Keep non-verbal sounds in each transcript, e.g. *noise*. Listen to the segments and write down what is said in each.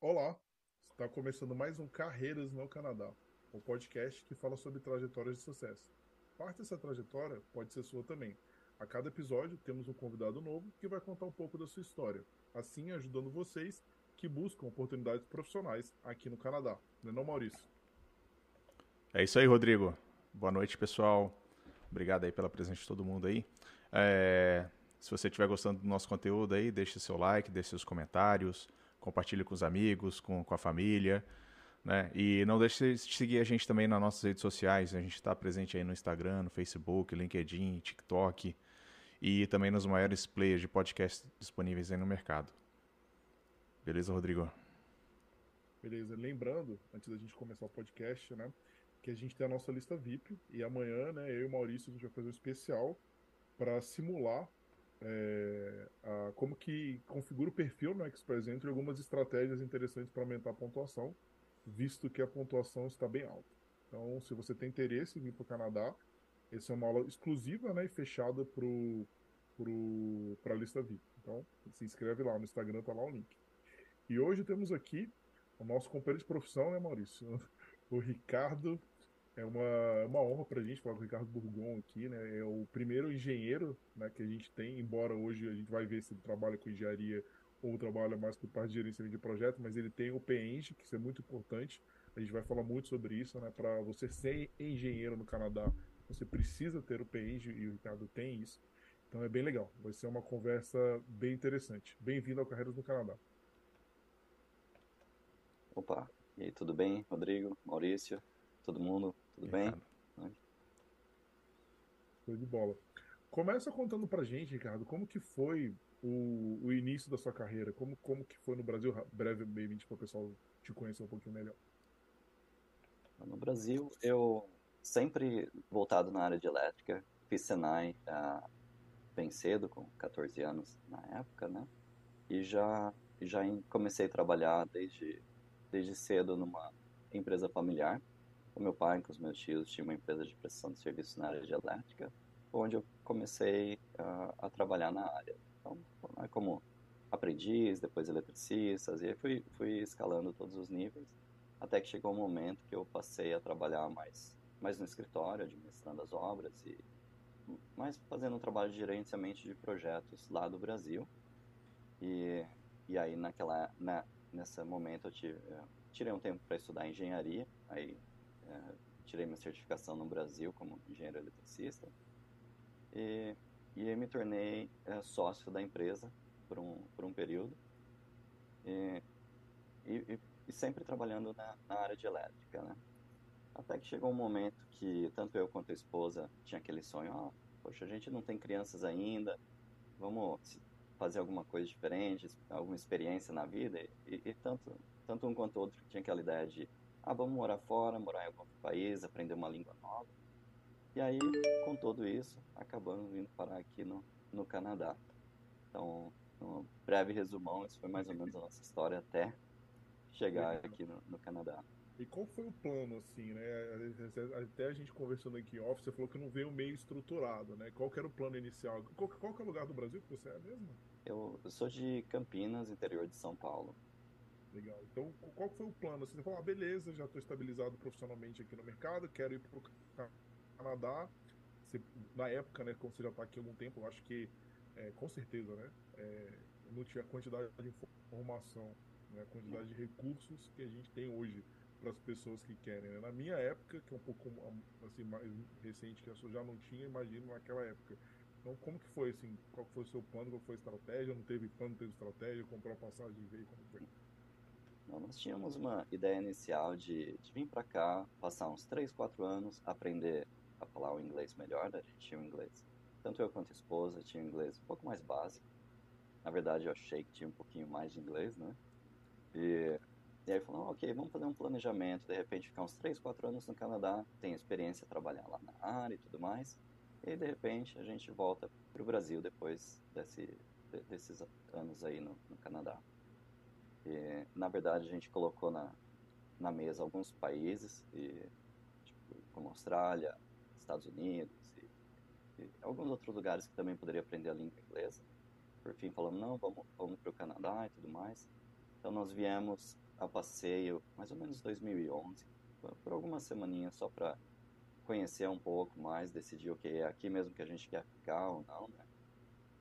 Olá, está começando mais um Carreiras no Canadá, um podcast que fala sobre trajetórias de sucesso. Parte dessa trajetória pode ser sua também. A cada episódio temos um convidado novo que vai contar um pouco da sua história, assim ajudando vocês que buscam oportunidades profissionais aqui no Canadá. Não é não, Maurício? É isso aí, Rodrigo. Boa noite, pessoal. Obrigado aí pela presença de todo mundo aí. É, se você estiver gostando do nosso conteúdo aí, deixe seu like, deixe seus comentários, compartilhe com os amigos, com, com a família. Né? E não deixe de seguir a gente também nas nossas redes sociais. A gente está presente aí no Instagram, no Facebook, LinkedIn, TikTok e também nos maiores players de podcast disponíveis aí no mercado. Beleza, Rodrigo? Beleza. Lembrando, antes da gente começar o podcast, né, que a gente tem a nossa lista VIP e amanhã, né, eu e o Maurício a gente vai fazer um especial para simular é, a, como que configura o perfil no Express Entry algumas estratégias interessantes para aumentar a pontuação, visto que a pontuação está bem alta. Então, se você tem interesse em vir para o Canadá, essa é uma aula exclusiva né, e fechada para a lista VIP. Então, se inscreve lá no Instagram, tá lá o link. E hoje temos aqui o nosso companheiro de profissão, né, Maurício? *laughs* O Ricardo é uma, é uma honra para a gente falar com o Ricardo Burgon aqui, né? É o primeiro engenheiro né, que a gente tem, embora hoje a gente vai ver se ele trabalha com engenharia ou trabalha mais com parte de gerenciamento de projeto, mas ele tem o PENG, que isso é muito importante. A gente vai falar muito sobre isso, né? Para você ser engenheiro no Canadá, você precisa ter o PENG e o Ricardo tem isso. Então é bem legal. Vai ser uma conversa bem interessante. Bem-vindo ao Carreiras no Canadá. Opa, e aí, tudo bem, Rodrigo, Maurício, todo mundo? Tudo bem? Show de bola. Começa contando pra gente, Ricardo, como que foi o, o início da sua carreira? Como, como que foi no Brasil, brevemente, para o pessoal te conhecer um pouquinho melhor? No Brasil, eu sempre voltado na área de elétrica, fiz Senai uh, bem cedo, com 14 anos na época, né? E já, já comecei a trabalhar desde, desde cedo numa empresa familiar, o meu pai, com os meus tios, tinha uma empresa de prestação de serviços na área de elétrica, onde eu comecei uh, a trabalhar na área. Então, como aprendiz, depois eletricista, e aí fui, fui escalando todos os níveis, até que chegou um momento que eu passei a trabalhar mais, mais no escritório, administrando as obras e mais fazendo um trabalho de gerenciamento de projetos lá do Brasil. E, e aí naquela na, nesse momento eu tive, eu tirei um tempo para estudar engenharia, aí é, tirei minha certificação no Brasil como engenheiro eletricista e, e me tornei é, sócio da empresa por um, por um período e, e, e sempre trabalhando na, na, área de elétrica, né? Até que chegou um momento que tanto eu quanto a esposa tinha aquele sonho, ó, oh, poxa, a gente não tem crianças ainda, vamos fazer alguma coisa diferente, alguma experiência na vida e, e tanto tanto um quanto o outro tinha aquela ideia de ah, vamos morar fora, morar em algum outro país, aprender uma língua nova. E aí, com tudo isso, acabamos vindo parar aqui no, no Canadá. Então, um breve resumão, isso foi mais ou menos a nossa história até chegar aqui no, no Canadá. E qual foi o plano, assim, né? Até a gente conversando aqui em off, você falou que não veio meio estruturado, né? Qual que era o plano inicial? Qual, qual que é o lugar do Brasil que você é mesmo? Eu, eu sou de Campinas, interior de São Paulo. Legal. Então, qual foi o plano? Você falou, ah, beleza, já estou estabilizado profissionalmente aqui no mercado, quero ir para o Canadá. Você, na época, né, como você já está aqui há algum tempo, eu acho que, é, com certeza, né, é, não tinha a quantidade de informação, né, a quantidade de recursos que a gente tem hoje para as pessoas que querem. Né? Na minha época, que é um pouco assim, mais recente, que eu já não tinha, imagino naquela época. Então, como que foi, assim, qual foi o seu plano, qual foi a estratégia? Não teve plano, não teve estratégia? Comprou a passagem e veio, como foi? Nós tínhamos uma ideia inicial de, de vir para cá, passar uns 3, 4 anos, aprender a falar o inglês melhor, né? tinha o inglês. Tanto eu quanto a esposa tinha inglês um pouco mais básico. Na verdade, eu achei que tinha um pouquinho mais de inglês, né? E, e aí falou, ok, vamos fazer um planejamento, de repente ficar uns 3, 4 anos no Canadá, tem experiência trabalhar lá na área e tudo mais. E de repente a gente volta para o Brasil depois desse, desses anos aí no, no Canadá. E, na verdade, a gente colocou na, na mesa alguns países, e, tipo, como Austrália, Estados Unidos e, e, alguns outros lugares que também poderia aprender a língua inglesa. Por fim, falamos, não, vamos, vamos para o Canadá e tudo mais. Então, nós viemos a passeio, mais ou menos 2011, por algumas semaninhas só para conhecer um pouco mais, decidir o okay, que é aqui mesmo que a gente quer ficar ou não, né?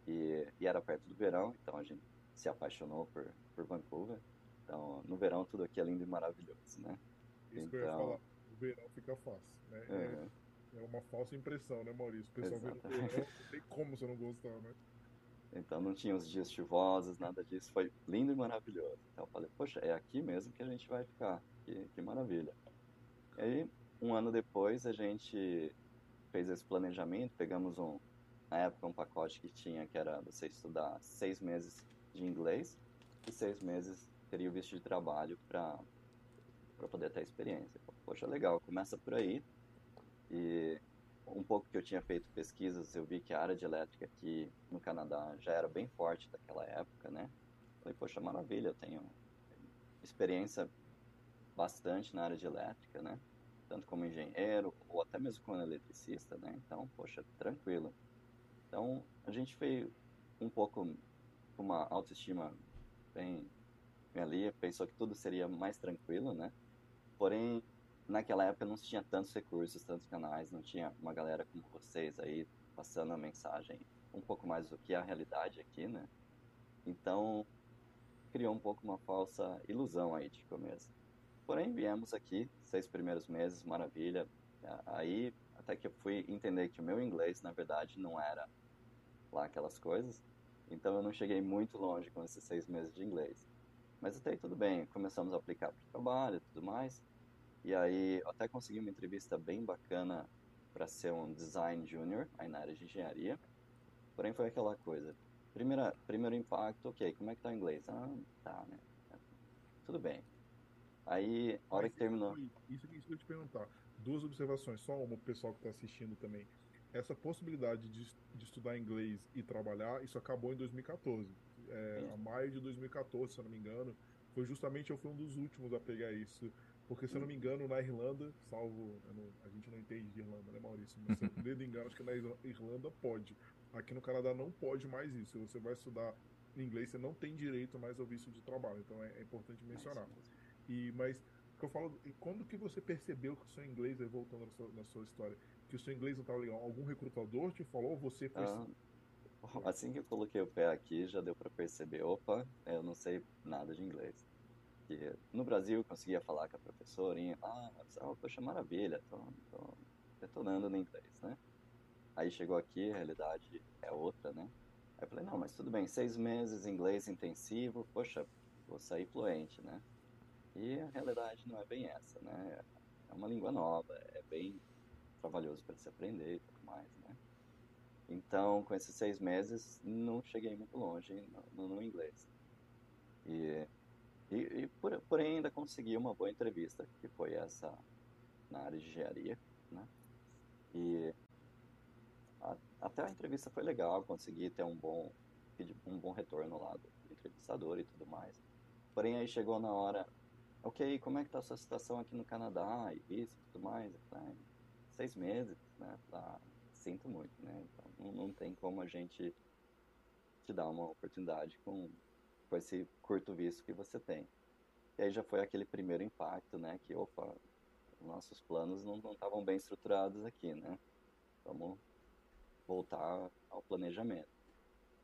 E, e, era perto do verão, então a gente se apaixonou por, por Vancouver. Então, no verão tudo aqui é lindo e maravilhoso, né? Isso então... que eu ia então falar, o verão fica fácil, né? Uhum. É, é, uma falsa impressão, né, Maurício? O pessoal vê no verão, *laughs* não tem como você não gostar, né? Então não tinha os dias chuvosos, nada disso. Foi lindo e maravilhoso. Então eu falei, poxa, é aqui mesmo que a gente vai ficar. Que, que maravilha. E aí, um ano depois, a gente fez esse planejamento, pegamos um, na época, um pacote que tinha, que era você estudar seis meses de inglês e seis meses teria o visto de trabalho para poder ter experiência. Poxa, legal, começa por aí. E um pouco que eu tinha feito pesquisas, eu vi que a área de elétrica aqui no Canadá já era bem forte daquela época, né? Falei, poxa, maravilha, eu tenho experiência bastante na área de elétrica, né? Tanto como engenheiro ou até mesmo como eletricista, né? Então, poxa, tranquilo. Então, a gente fez um pouco com uma autoestima bem, bem ali, pensou que tudo seria mais tranquilo, né? Porém, naquela época não tinha tantos recursos, tantos canais, não tinha uma galera como vocês aí passando a mensagem um pouco mais do que a realidade aqui, né? Então, criou um pouco uma falsa ilusão aí de começo. Porém, viemos aqui, seis primeiros meses, maravilha. Aí, até que eu fui entender que o meu inglês, na verdade, não era lá aquelas coisas. Então, eu não cheguei muito longe com esses seis meses de inglês. Mas até aí tudo bem, começamos a aplicar para o trabalho e tudo mais. E aí eu até consegui uma entrevista bem bacana para ser um design junior aí na área de engenharia. Porém foi aquela coisa. Primeira, primeiro impacto, ok, como é que tá o inglês? Ah, tá, né? Tudo bem. Aí, a hora Mas que terminou. Isso, isso que eu te perguntar. Duas observações, só uma pro pessoal que está assistindo também. Essa possibilidade de, de estudar inglês e trabalhar, isso acabou em 2014. É, a maio de 2014, se eu não me engano. Foi justamente eu fui um dos últimos a pegar isso porque, se eu não me engano, na Irlanda, salvo. Não, a gente não entende de Irlanda, né, Maurício? Mas se eu *laughs* dedo engano, acho que na Irlanda pode. Aqui no Canadá não pode mais isso. Se você vai estudar inglês, você não tem direito mais ao visto de trabalho. Então é, é importante mencionar. E, mas, que eu falo, quando que você percebeu que o seu inglês, voltando na sua, na sua história, que o seu inglês não estava legal? Algum recrutador te falou ou você foi. Ah, *laughs* assim que eu coloquei o pé aqui, já deu para perceber: opa, eu não sei nada de inglês que no Brasil eu conseguia falar com a professora, e, ah, poxa, maravilha, tô, tô detonando no inglês, né? Aí chegou aqui, a realidade é outra, né? Aí eu falei, não, mas tudo bem, seis meses inglês intensivo, poxa, vou sair fluente, né? E a realidade não é bem essa, né? É uma língua nova, é bem trabalhoso para se aprender e tudo mais, né? Então, com esses seis meses, não cheguei muito longe no, no, inglês. E e, e por, porém ainda consegui uma boa entrevista, que foi essa na área de engenharia, né? E a, até a entrevista foi legal, consegui ter um bom um bom retorno lá do entrevistador e tudo mais. Porém aí chegou na hora, ok, como é que tá a sua situação aqui no Canadá e isso e tudo mais? Falei, seis meses, né? Tá, sinto muito, né? Então, não, não tem como a gente te dar uma oportunidade com com esse curto visto que você tem. E aí já foi aquele primeiro impacto, né? Que, opa, nossos planos não estavam bem estruturados aqui, né? Vamos voltar ao planejamento.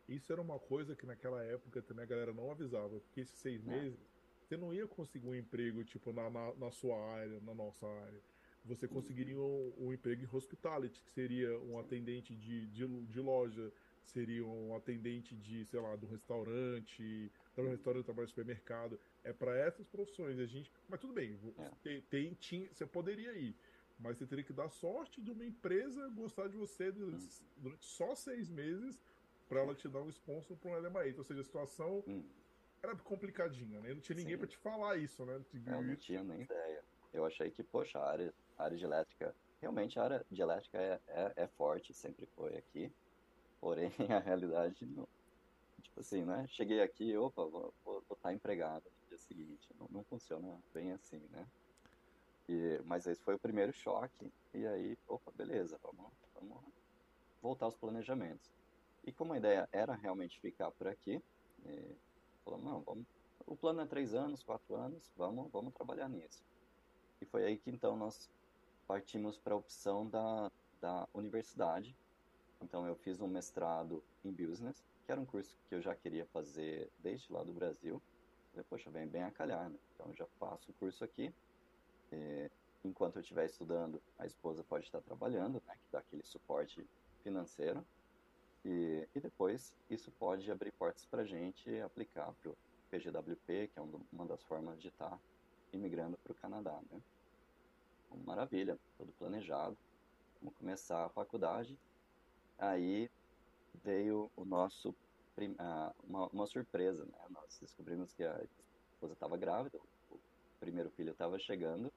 Isso era uma coisa que naquela época também a galera não avisava, porque esses seis é. meses você não ia conseguir um emprego tipo na, na, na sua área, na nossa área. Você conseguiria um, um, emprego em hospitality, que seria um atendente de, de, de loja, seria um atendente de, sei lá, de um restaurante, trabalhar no restaurante, trabalhar no supermercado. É para essas profissões. A gente, mas tudo bem, é. tem, tinha, você poderia ir, mas você teria que dar sorte de uma empresa gostar de você durante, hum. durante só seis meses para ela te dar um sponsor para um LMA. Então, ou seja, a situação hum. era complicadinha, né? Não tinha ninguém para te falar isso, né? Eu não tinha nem ideia. Eu achei que, poxa, a área, a área de elétrica, realmente a área de elétrica é, é, é forte, sempre foi aqui. Porém, *laughs* a realidade não. Tipo assim, né? Cheguei aqui, opa, vou, vou, vou estar empregado no dia seguinte. Não, não funciona bem assim, né? E, mas esse foi o primeiro choque. E aí, opa, beleza, vamos, vamos voltar aos planejamentos. E como a ideia era realmente ficar por aqui, falamos, não, vamos, o plano é três anos, quatro anos, vamos, vamos trabalhar nisso. E foi aí que então nós partimos para a opção da, da universidade. Então eu fiz um mestrado em Business, que era um curso que eu já queria fazer desde lá do Brasil. Falei, poxa, vem bem a calhar, né? Então eu já faço o curso aqui. E, enquanto eu estiver estudando, a esposa pode estar trabalhando, né? Que dá aquele suporte financeiro. E, e depois isso pode abrir portas para a gente aplicar para o PGWP, que é uma das formas de estar imigrando para o Canadá, né? Maravilha, tudo planejado. Vamos começar a faculdade. Aí veio o nosso uma, uma surpresa, né? Nós descobrimos que a esposa estava grávida, o primeiro filho estava chegando,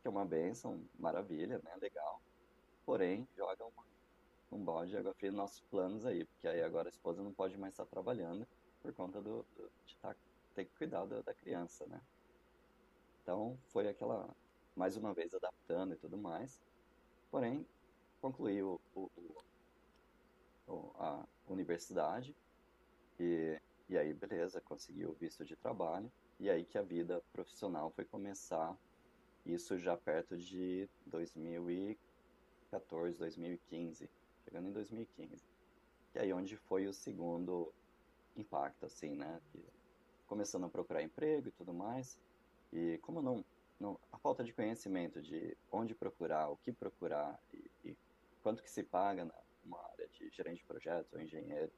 que é uma benção, maravilha, né? Legal. Porém, joga uma, um balde de água fria nos nossos planos aí, porque aí agora a esposa não pode mais estar trabalhando por conta do, do de tá, ter que cuidar da, da criança, né? Então, foi aquela, mais uma vez, adaptando e tudo mais. Porém, concluí o, o, o a universidade e, e aí, beleza, consegui o visto de trabalho. E aí que a vida profissional foi começar, isso já perto de 2014, 2015, chegando em 2015. E aí onde foi o segundo impacto, assim, né? Começando a procurar emprego e tudo mais. E como não, não a falta de conhecimento de onde procurar, o que procurar e, e quanto que se paga numa área de gerente de projetos ou engenheiro,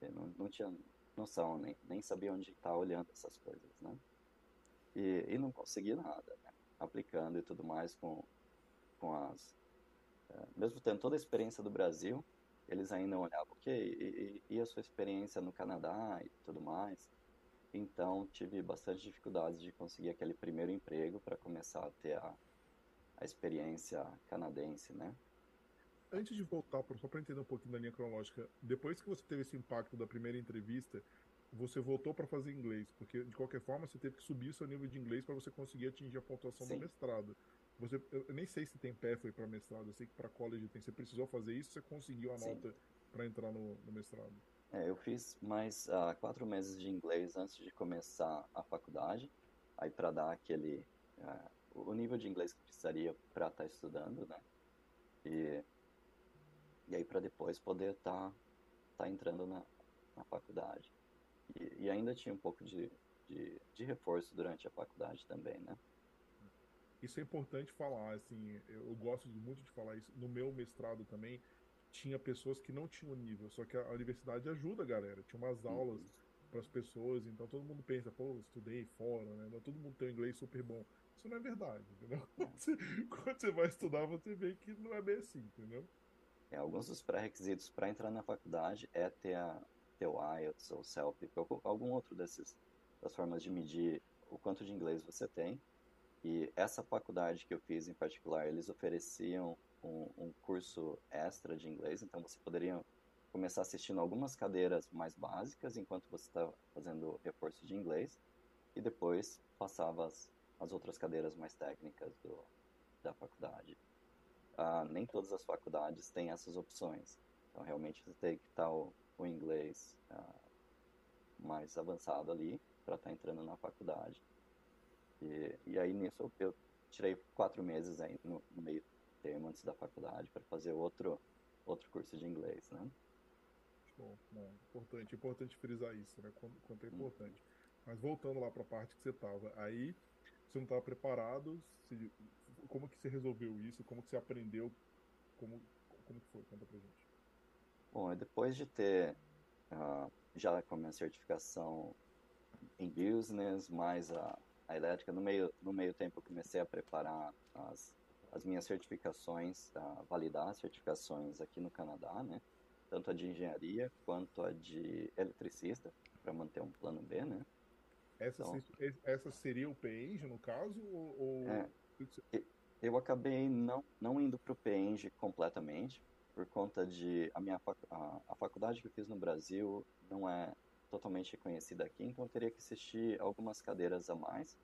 eu não, não tinha noção, nem, nem sabia onde estar tá olhando essas coisas, né? E, e não consegui nada, né? Aplicando e tudo mais com, com as... É, mesmo tendo toda a experiência do Brasil, eles ainda olhavam, ok, e, e, e a sua experiência no Canadá e tudo mais? Então, tive bastante dificuldades de conseguir aquele primeiro emprego para começar a ter a, a experiência canadense, né? antes de voltar, só para entender um pouquinho da linha cronológica, depois que você teve esse impacto da primeira entrevista, você voltou para fazer inglês, porque de qualquer forma você teve que subir seu nível de inglês para você conseguir atingir a pontuação Sim. do mestrado. Você, eu nem sei se tem pathway para mestrado, eu sei que para college tem. Você precisou fazer isso, você conseguiu a Sim. nota para entrar no, no, mestrado? É, eu fiz mais uh, quatro meses de inglês antes de começar a faculdade, aí para dar aquele uh, o nível de inglês que precisaria para estar tá estudando, né? E e aí para depois poder estar tá, tá entrando na, na faculdade. E, e, ainda tinha um pouco de, de, de, reforço durante a faculdade também, né? Isso é importante falar, assim, eu gosto muito de falar isso. No meu mestrado também, tinha pessoas que não tinham nível, só que a universidade ajuda a galera. Tinha umas uhum. aulas uhum. para as pessoas, então todo mundo pensa, pô, estudei fora, né? Todo mundo tem um inglês super bom. Isso não é verdade, entendeu? *laughs* Quando você, vai estudar, você vê que não é bem assim, entendeu? É, alguns dos pré-requisitos para entrar na faculdade é ter, a, ter o IELTS ou CELP, ou algum outro desses das formas de medir o quanto de inglês você tem. E essa faculdade que eu fiz em particular, eles ofereciam um, um curso extra de inglês, então você poderia começar assistindo algumas cadeiras mais básicas enquanto você está fazendo reforço de inglês e depois passava as, as outras cadeiras mais técnicas do, da faculdade ah, nem todas as faculdades têm essas opções. Então, realmente, você tem que estar o, o inglês ah, mais avançado ali para estar tá entrando na faculdade. E, e aí, nisso, eu, eu tirei quatro meses aí no, no meio termo antes da faculdade para fazer outro, outro curso de inglês, né? Bom, bom, importante, importante frisar isso, né? Quanto, quanto é hum. importante. Hum. Mas voltando lá para a parte que você estava, aí você não estava preparado, se, como que você resolveu isso? Como que você aprendeu? Como, como que foi? Conta pra gente. Bom, depois de ter uh, já com a minha certificação em business, mais a, a elétrica, no meio, no meio tempo eu comecei a preparar as, as minhas certificações, validar as certificações aqui no Canadá, né? Tanto a de engenharia quanto a de eletricista, para manter um plano B, né? Essa, então, essa seria o PENG, no caso? Ou... É, eu acabei não, não indo para o PENG completamente, por conta de a minha a, a, faculdade que eu fiz no Brasil não é totalmente reconhecida aqui, então eu teria que assistir algumas cadeiras a mais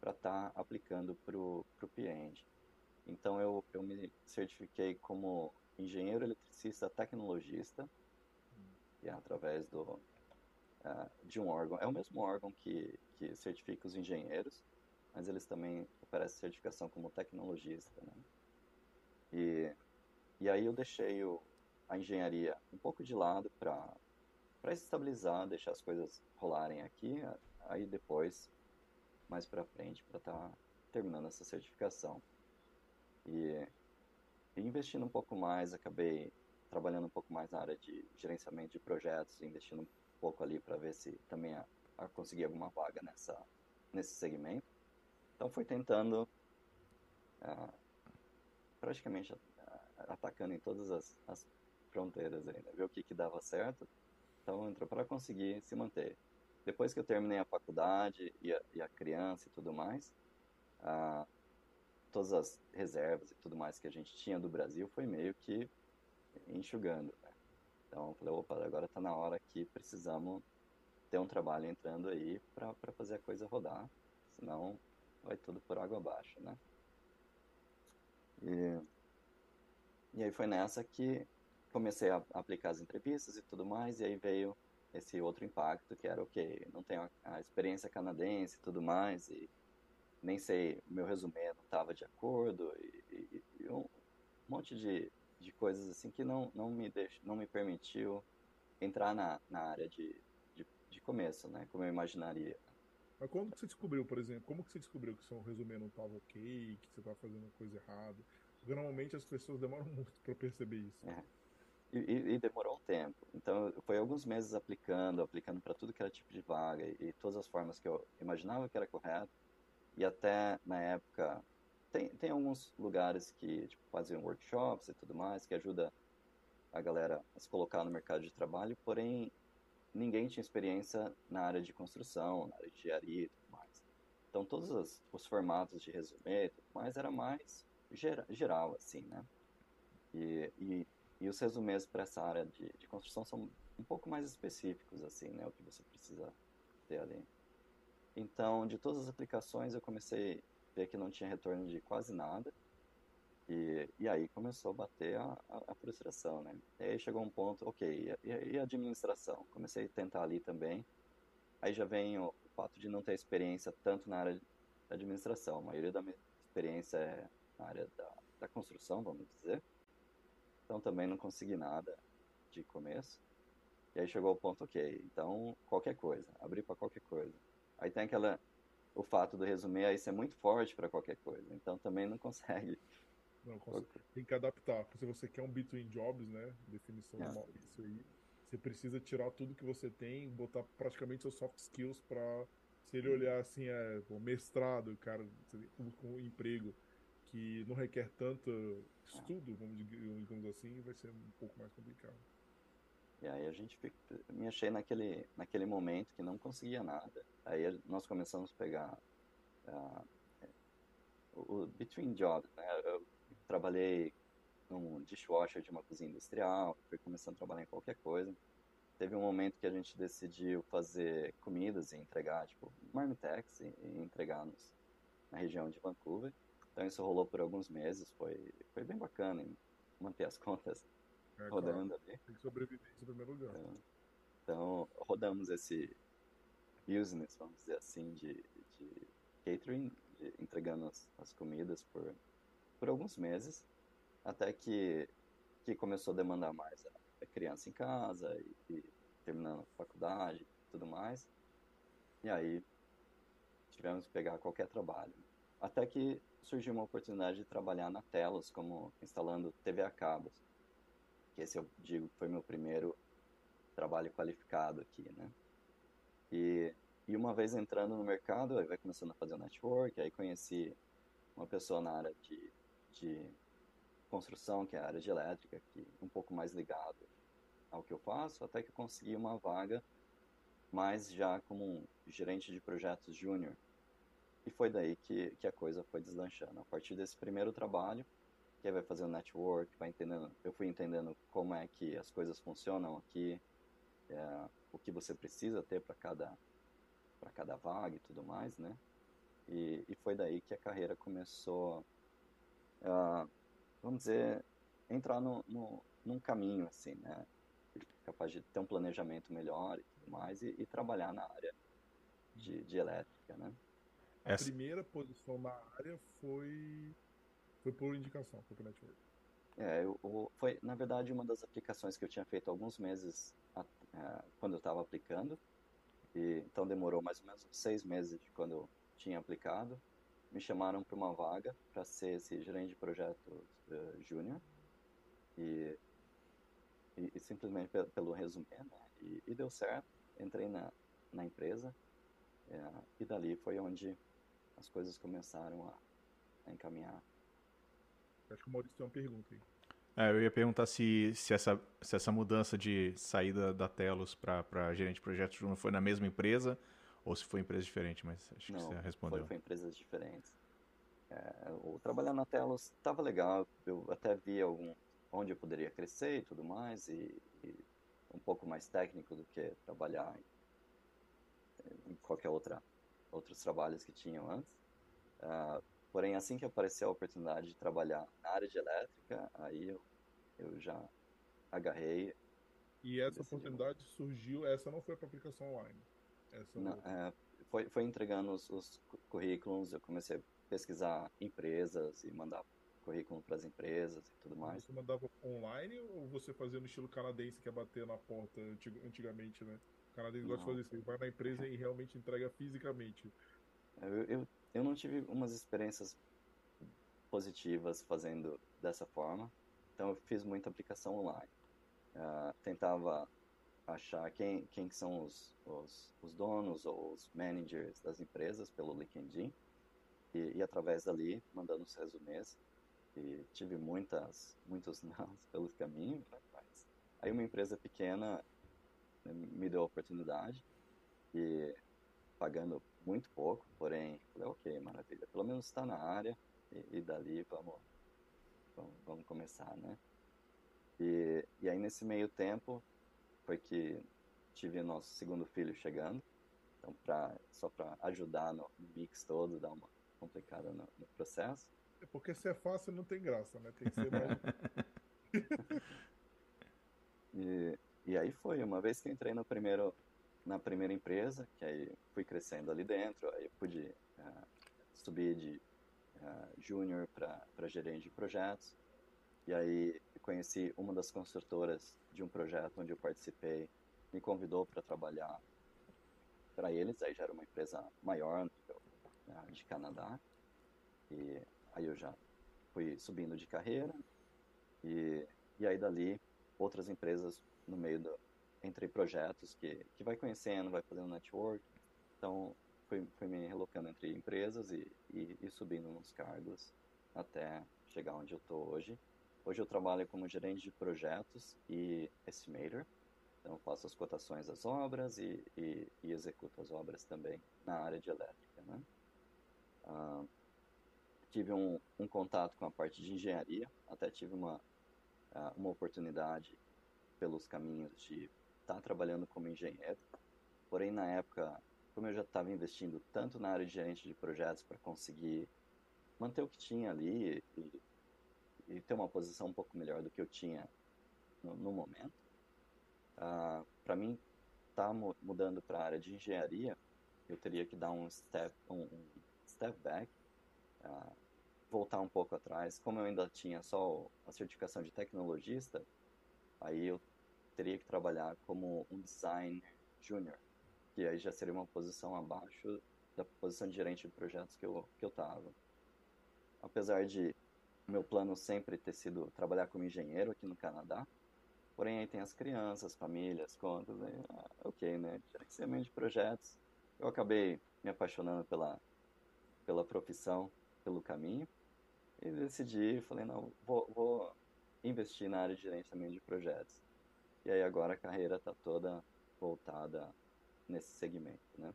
para estar tá aplicando para o PENG. Então eu, eu me certifiquei como engenheiro eletricista tecnologista, e é através do uh, de um órgão. É o mesmo órgão que, que certifica os engenheiros, mas eles também oferecem certificação como tecnologista. Né? E, e aí eu deixei o, a engenharia um pouco de lado para para estabilizar, deixar as coisas rolarem aqui, aí depois, mais para frente, para estar tá terminando essa certificação. E, investindo um pouco mais, acabei trabalhando um pouco mais na área de gerenciamento de projetos, investindo um pouco ali para ver se também a, a conseguir alguma vaga nessa, nesse segmento. Então fui tentando, uh, praticamente uh, atacando em todas as, as fronteiras aí, né? ver o que, que dava certo. Então entrou para conseguir se manter. Depois que eu terminei a faculdade e a, e a criança e tudo mais, uh, todas as reservas e tudo mais que a gente tinha do Brasil foi meio que enxugando. Né? Então eu falei, opa, agora está na hora que precisamos ter um trabalho entrando aí para fazer a coisa rodar, senão vai tudo por água abaixo, né? E, e aí foi nessa que comecei a aplicar as entrevistas e tudo mais, e aí veio esse outro impacto que era, ok, não tenho a, experiência canadense e tudo mais, e nem sei, meu resumê não estava de acordo, e, e, um monte de, de coisas assim que não, não, me, deix, não me permitiu entrar na, na área de, de, de começo, né, como eu imaginaria. Mas quando que você descobriu, por exemplo, como que você descobriu que seu resumê não estava ok, que você estava fazendo coisa errada? Porque normalmente as pessoas demoram *laughs* muito para perceber isso. É. E, e, e, demorou um tempo. Então, foi alguns meses aplicando, aplicando para tudo que era tipo de vaga e, e, todas as formas que eu imaginava que era correto. E até na época, tem, tem alguns lugares que tipo, fazem workshops e tudo mais, que ajuda a galera a se colocar no mercado de trabalho, porém ninguém tinha experiência na área de construção, na área de engenharia e tudo mais. Então todos os, os formatos de resumê e tudo mais era mais gera, geral, assim, né? E, e, e os resumês para essa área de, de construção são um pouco mais específicos, assim, né? O que você precisa ter ali. Então, de todas as aplicações, eu comecei a ver que não tinha retorno de quase nada. E, e aí começou a bater a, a, a frustração, né? E aí chegou um ponto, ok, e, e administração? Comecei a tentar ali também. Aí já vem o, o fato de não ter experiência tanto na área da administração. A maioria da minha experiência é na área da, da construção, vamos dizer. Então também não consegui nada de começo. E aí chegou o ponto, ok, então qualquer coisa, abrir para qualquer coisa. Aí tem aquela o fato do resumir aí ser muito forte para qualquer coisa, então também não consegue não, tem que adaptar. Se você quer um between jobs, né? Definição é. isso aí. Você precisa tirar tudo que você tem, botar praticamente seus soft skills para se ele olhar assim, é, o mestrado, cara, com um emprego que não requer tanto estudo, vamos digamos assim, vai ser um pouco mais complicado. E aí a gente me achei naquele, naquele momento que não conseguia nada. Aí nós começamos a pegar uh, o, Between Jobs, né? Eu trabalhei num dishwasher de uma cozinha industrial, fui começando a trabalhar em qualquer coisa. Teve um momento que a gente decidiu fazer comidas e entregar, tipo, marmitex e, e entregar nos, na região de Vancouver. Então isso rolou por alguns meses, foi, foi bem bacana manter as *laughs* contas é, rodando claro. ali. Tem que sobreviver em primeiro lugar. Então, então, rodamos esse business, vamos dizer assim, de, de catering, de, entregando as, as comidas por por alguns meses, até que, que começou a demandar mais a, a criança em casa e, e, terminando a faculdade e tudo mais. E aí tivemos que pegar qualquer trabalho. Até que surgiu uma oportunidade de trabalhar na Telos, como instalando TV a cabos. Que esse eu digo foi meu primeiro trabalho qualificado aqui, né? E, e uma vez entrando no mercado, aí vai começando a fazer o network, aí conheci uma pessoa na área de de construção, que é a área de elétrica, que é um pouco mais ligado ao que eu faço, até que eu consegui uma vaga mais já como um gerente de projetos júnior. E foi daí que, que a coisa foi deslanchando. A partir desse primeiro trabalho, que vai fazendo network, vai entendendo, eu fui entendendo como é que as coisas funcionam aqui, é, o que você precisa ter para cada para cada vaga e tudo mais, né? E, e foi daí que a carreira começou uh, vamos dizer, entrar no, no, num caminho, assim, né? Capaz de ter um planejamento melhor e tudo tudo mais e, e trabalhar na área de, de elétrica, né? A Essa... primeira posição na área foi foi por indicação, foi por network. É, eu, foi na verdade uma das aplicações que eu tinha feito alguns meses a, é, quando eu estava aplicando e então demorou mais ou menos seis meses de quando eu tinha aplicado me chamaram para uma vaga para ser esse gerente de projetos uh, júnior e, e, e, simplesmente pelo, pelo resumir, né? E, e, deu certo, entrei na, na empresa é, e dali foi onde as coisas começaram a, a encaminhar. Acho que o Maurício tem uma pergunta aí. É, eu ia perguntar se, se, essa, se essa mudança de saída da Telos para gerente de projetos júnior foi na mesma empresa ou se foi empresa diferente, mas acho Não, que você respondeu. Foi, foi empresas diferentes. É, o trabalhar na Telos estava legal, eu até vi algum, onde eu poderia crescer e tudo mais, e, e um pouco mais técnico do que trabalhar em, em qualquer outra outros trabalhos que tinham antes. Uh, porém, assim que apareceu a oportunidade de trabalhar na área de elétrica, aí eu, eu já agarrei. E essa oportunidade surgiu, essa não foi para aplicação online? Essa não, é, foi, foi entregando os, os, currículos, eu comecei a pesquisar empresas e mandar currículo para as empresas e tudo mais. Você mandava online ou você fazia no estilo canadense, que é bater na porta antigamente, né? O canadense gosta de fazer isso, ele vai na empresa e realmente entrega fisicamente. Eu, eu, eu não tive umas experiências positivas fazendo dessa forma, então eu fiz muita aplicação online. Uh, tentava achar quem, quem são os, os, os, donos ou os managers das empresas pelo LinkedIn. E, e através dali mandando os resumês. E tive muitas muitos *laughs* nãos pelo caminho mas aí uma empresa pequena né, me deu a oportunidade. E pagando muito pouco porém falei ok maravilha pelo menos está na área e, e dali vamos, vamos, vamos começar né e, e aí nesse meio tempo foi que tive nosso segundo filho chegando. Então, pra, só para ajudar no, mix todo, dar uma complicada no, no, processo. É porque se é fácil não tem graça, né? Tem que ser mais. *laughs* e, e aí foi, uma vez que entrei no primeiro, na primeira empresa, que aí fui crescendo ali dentro, aí pude uh, subir de uh, júnior para gerente de projetos. E aí conheci uma das construtoras de um projeto onde eu participei, me convidou para trabalhar para eles, aí já era uma empresa maior né, de Canadá, e aí eu já fui subindo de carreira, e, e aí dali outras empresas no meio do, entre projetos que, que vai conhecendo, vai fazendo network, então fui, fui me relocando entre empresas e, e, e subindo nos cargos até chegar onde eu estou hoje, Hoje eu trabalho como gerente de projetos e estimator, então faço as cotações das obras e, e, e executo as obras também na área de elétrica. Né? Ah, tive um, um, contato com a parte de engenharia, até tive uma, ah, uma oportunidade pelos caminhos de estar tá trabalhando como engenheiro, porém na época, como eu já estava investindo tanto na área de gerente de projetos para conseguir manter o que tinha ali e e ter uma posição um pouco melhor do que eu tinha no, no momento. Uh, ah, para mim, tá mudando para a área de engenharia, eu teria que dar um step, um, um step back, uh, voltar um pouco atrás. Como eu ainda tinha só a certificação de tecnologista, aí eu teria que trabalhar como um designer júnior, que aí já seria uma posição abaixo da posição de gerente de projetos que eu que eu tava. Apesar de meu plano sempre ter sido trabalhar como engenheiro aqui no Canadá. Porém, aí tem as crianças, famílias, contas, aí, ah, ok, né? Gerenciamento de projetos. Eu acabei me apaixonando pela, pela profissão, pelo caminho, e decidi, falei, não, vou, vou investir na área de gerenciamento de projetos. E aí agora a carreira está toda voltada nesse segmento, né?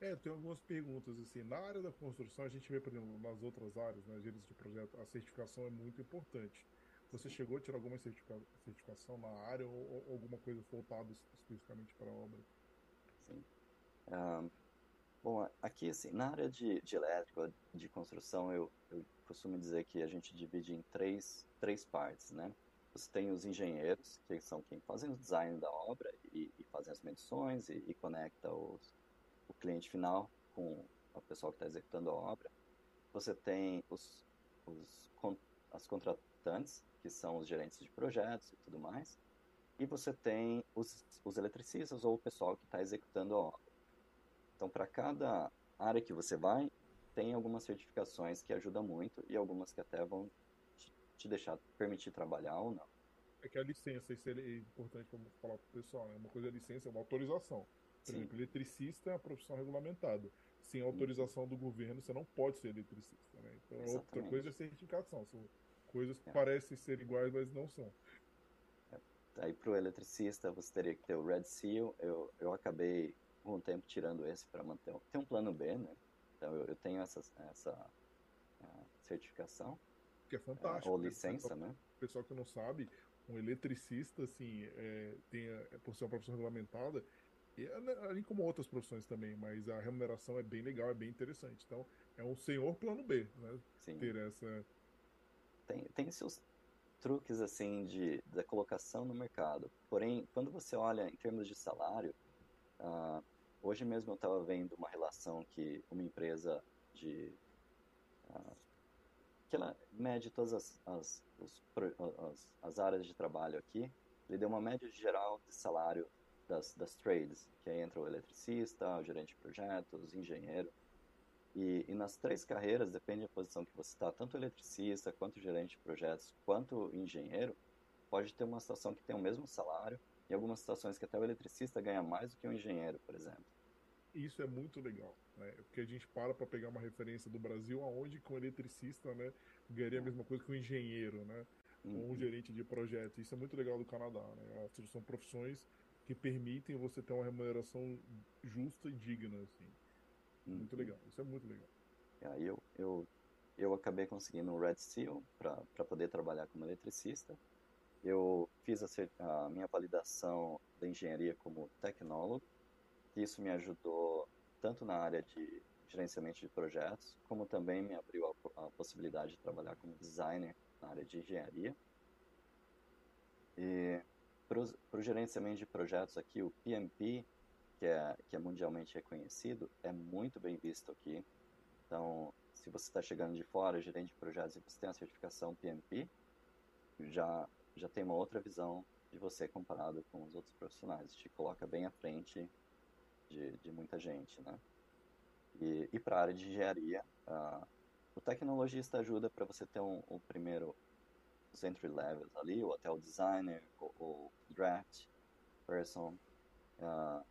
É, eu tenho algumas perguntas, assim, na área da construção, a gente vê, por exemplo, nas outras áreas, né, gerência de projeto, a certificação é muito importante. Você chegou a tirar alguma certifica certificação na área ou, ou, alguma coisa voltada especificamente para a obra? Sim. Um, bom, aqui, assim, na área de, de elétrica, de construção, eu, eu costumo dizer que a gente divide em três, três partes, né? Você tem os engenheiros, que são quem fazem o design da obra e, e fazem as medições e, e conecta os, o cliente final com o pessoal que está executando a obra. Você tem os, os, as contratantes, que são os gerentes de projetos e tudo mais. E você tem os, os eletricistas ou o pessoal que está executando a obra. Então, para cada área que você vai, tem algumas certificações que ajudam muito e algumas que até vão te, deixar permitir trabalhar ou não. É que a licença, isso é importante para falar para o pessoal, né? Uma coisa é licença, é uma autorização. Por Sim. exemplo, eletricista é uma profissão regulamentada. Sem autorização do governo, você não pode ser eletricista. Né? Então, Exatamente. outra coisa é certificação. São coisas que é. parecem ser iguais, mas não são. É. Aí, para o eletricista, você teria que ter o Red Seal. Eu, eu acabei, com um tempo, tirando esse para manter. Tem um plano B, né? Então, eu, eu tenho essa, essa uh, certificação. Que é fantástico. Uh, ou licença, pessoal, né? O pessoal que não sabe, um eletricista, assim, é, tem, é, por ser uma profissão regulamentada, e, assim como outras profissões também, mas a remuneração é bem legal, é bem interessante. Então, é um senhor plano B, né? Sim. Ter essa. Tem, tem seus truques, assim, de, da colocação no mercado. Porém, quando você olha em termos de salário, uh, hoje mesmo eu estava vendo uma relação que uma empresa de. Uh, que ela mede todas as, as, os, as, as áreas de trabalho aqui, ele deu uma média geral de salário das, das trades, que aí entra o eletricista, o gerente de projetos, engenheiro. E, e, nas três carreiras, depende da posição que você está, tanto eletricista, quanto gerente de projetos, quanto engenheiro, pode ter uma situação que tem o mesmo salário, e algumas situações que até o eletricista ganha mais do que o engenheiro, por exemplo. Isso é muito legal, né? Porque a gente para para pegar uma referência do Brasil, aonde com o eletricista, né, ganharia a mesma coisa que o engenheiro, né? Uhum. Ou um gerente de projeto. Isso é muito legal do Canadá, né? São profissões que permitem você ter uma remuneração justa e digna, assim. Muito uhum. legal, isso é muito legal. Aí eu, eu, eu acabei conseguindo um Red Seal para poder trabalhar como eletricista. Eu fiz a, a, minha validação da engenharia como tecnólogo. Isso me ajudou tanto na área de gerenciamento de projetos, como também me abriu a, a possibilidade de trabalhar como designer na área de engenharia. E para o gerenciamento de projetos aqui, o PMP, que é, que é mundialmente reconhecido, é muito bem visto aqui. Então, se você está chegando de fora, gerente de projetos, e você tem a certificação PMP, já, já tem uma outra visão de você comparado com os outros profissionais. Te coloca bem à frente de, de muita gente, né? E, e para a área de engenharia, uh, o tecnologista ajuda para você ter um, um primeiro os entry levels ali, ou até o designer, ou, ou draft person. Uh,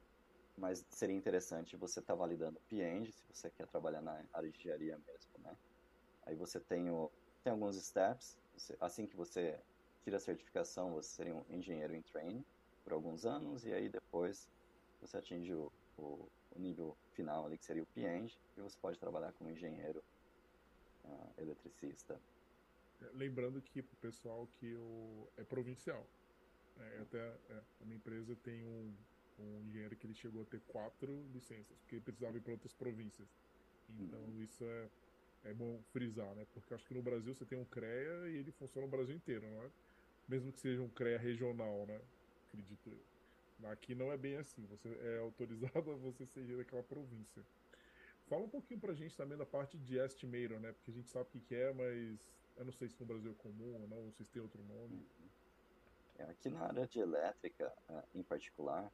mas seria interessante você estar tá validando PNG, se você quer trabalhar na área de engenharia mesmo, né? Aí você tem, o, tem alguns steps, você, assim que você tira a certificação, você seria um engenheiro em training por alguns anos, e aí depois você atinge o, o, o nível final ali, que seria o PNG, e você pode trabalhar como engenheiro uh, eletricista lembrando que pro pessoal que o, é provincial. É, até é, a minha empresa tem um, um engenheiro que ele chegou a ter quatro licenças, porque ele precisava ir para outras províncias. Então uhum. isso é, é bom frisar, né? Porque acho que no Brasil você tem um CREA e ele funciona no Brasil inteiro, não é? Mesmo que seja um CREA regional, né? Acredito eu. Aqui não é bem assim, você é autorizado *laughs* a você ser daquela província. Fala um pouquinho pra gente também da parte de estimator, né? Porque a gente sabe o que é, mas eu não sei se no Brasil é comum ou não, ou se tem outro nome. É, aqui na área de elétrica, é, em particular,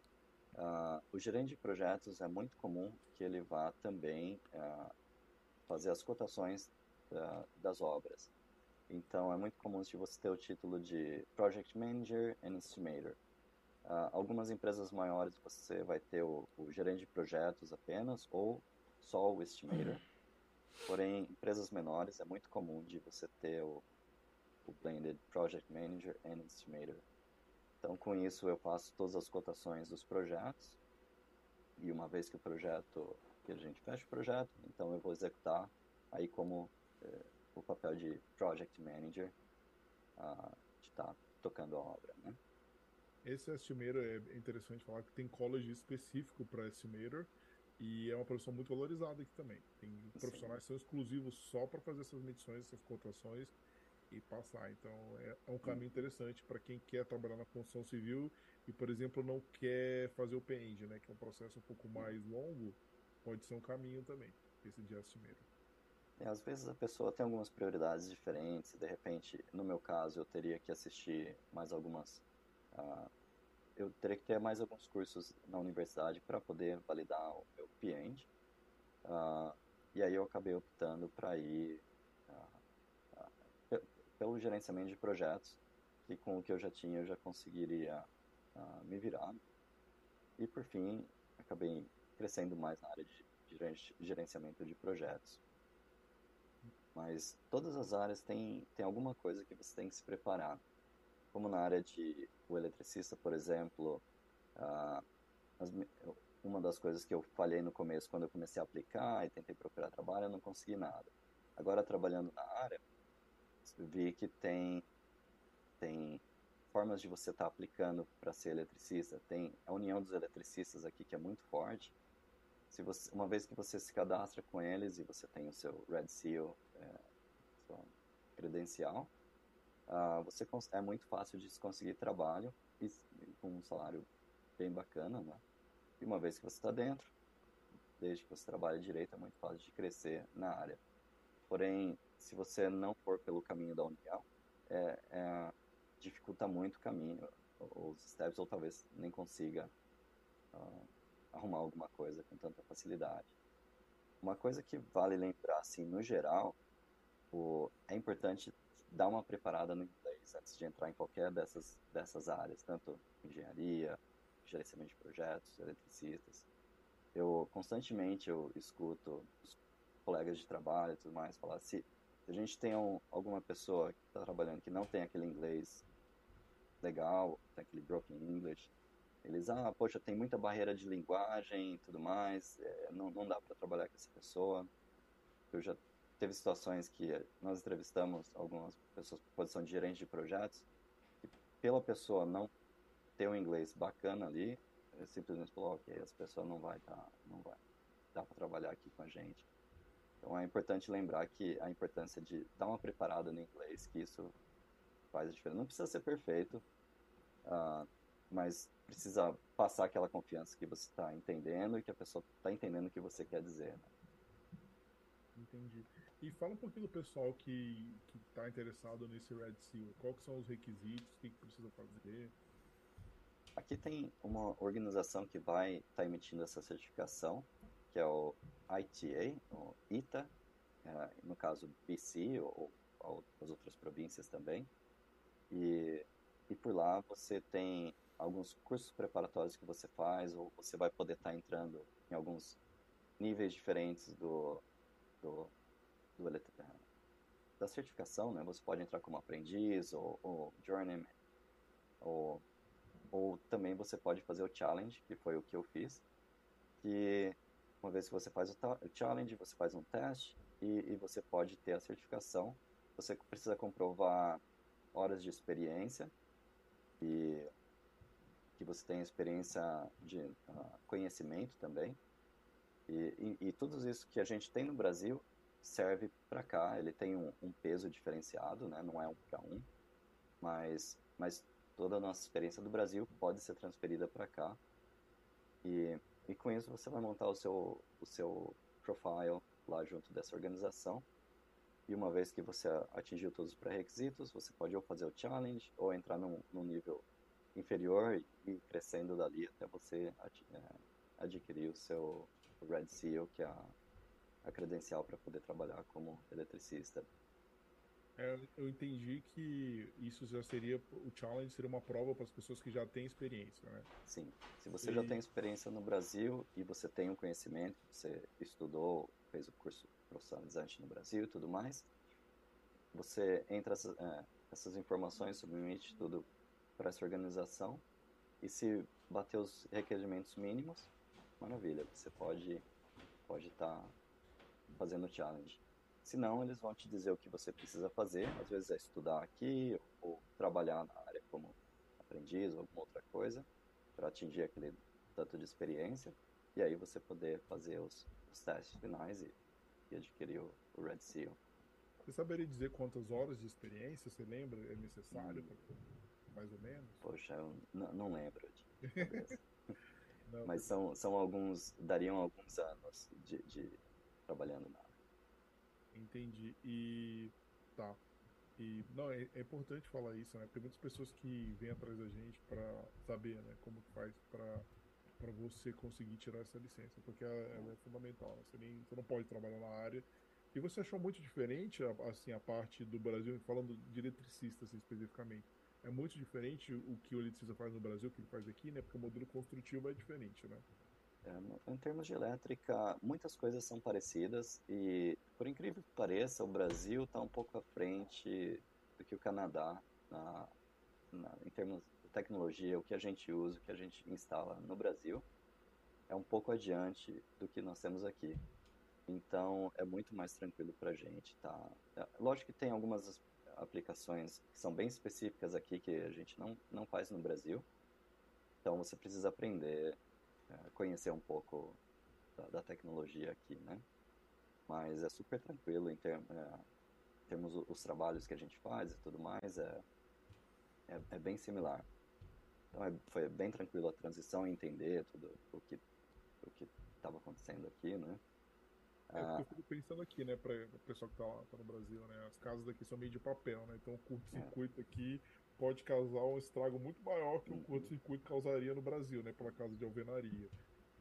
uh, o gerente de projetos é muito comum que ele vá também uh, fazer as cotações uh, das obras. Então, é muito comum se você ter o título de Project Manager and Estimator. Algumas empresas maiores você vai ter o, o gerente de projetos apenas ou só o Estimator. Porém, empresas menores é muito comum de você ter o, o Blended Project Manager and Estimator. Então, com isso, eu faço todas as cotações dos projetos. E uma vez que o projeto, que a gente fecha o projeto, então eu vou executar aí como eh, o papel de Project Manager uh, de estar tá tocando a obra, né? Esse estimator é interessante falar que tem college específico para estimator e é uma profissão muito valorizada aqui também. Tem profissionais que são exclusivos só para fazer essas medições, essas cotações. e passar. Então é, é um caminho interessante para quem quer trabalhar na construção civil e, por exemplo, não quer fazer o PENG, né, que é um processo um pouco mais longo, pode ser um caminho também, esse de estimeiro. É, às vezes a pessoa tem algumas prioridades diferentes, de repente, no meu caso, eu teria que assistir mais algumas. Uh, eu teria que ter mais alguns cursos na universidade para poder validar o meu PENG. Uh, e aí eu acabei optando para ir uh, pelo gerenciamento de projetos, que com o que eu já tinha eu já conseguiria me virar. E por fim, acabei crescendo mais na área de gerenciamento de projetos. Mas todas as áreas têm, têm alguma coisa que você tem que se preparar. Como na área de o eletricista, por exemplo, uh, as, uma das coisas que eu falhei no começo, quando eu comecei a aplicar e tentei procurar trabalho, eu não consegui nada. Agora, trabalhando na área, vi que tem, tem formas de você estar tá aplicando para ser eletricista. Tem a união dos eletricistas aqui, que é muito forte. Se você, uma vez que você se cadastra com eles e você tem o seu Red Seal, é, sua credencial, uh, você é muito fácil de conseguir trabalho e, com um salário bem bacana, né? E uma vez que você está dentro, desde que você trabalhe direito, é muito fácil de crescer na área. Porém, se você não for pelo caminho da União, é, é, dificulta muito o caminho, os steps, ou talvez nem consiga uh, arrumar alguma coisa com tanta facilidade. Uma coisa que vale lembrar, assim, no geral, o, é importante dar uma preparada no inglês antes de entrar em qualquer dessas, dessas áreas, tanto engenharia, gerenciamento de projetos, eletricistas. Eu constantemente eu escuto os colegas de trabalho e tudo mais falar se, a gente tem um, alguma pessoa que está trabalhando que não tem aquele inglês legal, tem aquele broken English, eles, ah, poxa, tem muita barreira de linguagem e tudo mais, é, não, não dá para trabalhar com essa pessoa. Eu já teve situações que nós entrevistamos algumas pessoas por posição de gerente de projetos, e pela pessoa não ter um inglês bacana ali, simplesmente falou, ok, essa pessoa não vai tá, não vai dar para trabalhar aqui com a gente. Então é importante lembrar que a importância de dar uma preparada no inglês, que isso faz a diferença. Não precisa ser perfeito, uh, mas precisa passar aquela confiança que você está entendendo e que a pessoa está entendendo o que você quer dizer. Né? Entendi. E fala um pouquinho do pessoal que está interessado nesse Red Seal. Quais são os requisitos? O que, que precisa fazer? Aqui tem uma organização que vai estar tá emitindo essa certificação, que é o ITA, o ITA, é, no caso BC ou, ou, as outras províncias também. E, e por lá você tem alguns cursos preparatórios que você faz, ou você vai poder estar tá entrando em alguns níveis diferentes do, do, do da certificação, né? Você pode entrar como aprendiz ou, ou journeyman, ou ou também você pode fazer o challenge, que foi o que eu fiz, que uma vez que você faz o, challenge, você faz um teste e, e, você pode ter a certificação. Você precisa comprovar horas de experiência e que você tem experiência de uh, conhecimento também. E, e, e, tudo isso que a gente tem no Brasil serve para cá. Ele tem um, um, peso diferenciado, né? não é um para um, mas, mas toda a nossa experiência do Brasil pode ser transferida para cá. E, e com isso você vai montar o seu, o seu profile lá junto dessa organização. E uma vez que você atingiu todos os pré-requisitos, você pode ou fazer o challenge ou entrar num, num nível inferior e crescendo dali até você é, adquirir o seu Red Seal, que é a, a credencial para poder trabalhar como eletricista. É, eu entendi que isso já seria o challenge seria uma prova para as pessoas que já têm experiência, né? Sim. Se você e... já tem experiência no Brasil e você tem um conhecimento, você estudou, fez o curso profissionalizante no Brasil e tudo mais, você entra essas, é, essas informações, submete tudo para essa organização e se bater os requerimentos mínimos, maravilha, você pode pode estar tá fazendo o challenge. Se não, eles vão te dizer o que você precisa fazer. Às vezes é estudar aqui ou trabalhar na área como aprendiz ou alguma outra coisa para atingir aquele tanto de experiência e aí você poder fazer os, os testes finais e, e adquirir o, o, Red Seal. Você saberia dizer quantas horas de experiência você lembra é necessário, hum. mais ou menos? Poxa, eu não lembro. *laughs* não, Mas são, são alguns, dariam alguns anos de, de trabalhando na área. Entendi. E tá. E não é, é, importante falar isso, né? Tem muitas pessoas que vêm atrás da gente para saber, né, como faz para para você conseguir tirar essa licença, porque ela, ela é fundamental. Né? Você, nem, você não pode trabalhar na área. E você achou muito diferente assim a parte do Brasil, falando de eletricista assim, especificamente. É muito diferente o que o eletricista faz no Brasil, o que ele faz aqui, né? Porque o modelo construtivo é diferente, né? Em termos de elétrica, muitas coisas são parecidas e, por incrível que pareça, o Brasil está um pouco à frente do que o Canadá na, na, em termos tecnologia, o que a gente usa, o que a gente instala no Brasil, é um pouco adiante do que nós temos aqui. Então, é muito mais tranquilo para a gente, tá? É, lógico que tem algumas aplicações que são bem específicas aqui que a gente não, não faz no Brasil. Então, você precisa aprender, conhecer um pouco da, da tecnologia aqui, né? Mas é super tranquilo em, term, é, termos os trabalhos que a gente faz e tudo mais, é, é, é bem similar. Então é, foi bem tranquilo a transição e entender tudo o que o que estava acontecendo aqui, né? É, ah, eu fico pensando aqui, né, para o pessoal que está lá, tá no Brasil, né, as casas daqui são meio de papel, né, então o curto-circuito é. aqui pode causar um estrago muito maior que o uhum. curto-circuito causaria no Brasil, né, pela casa de alvenaria.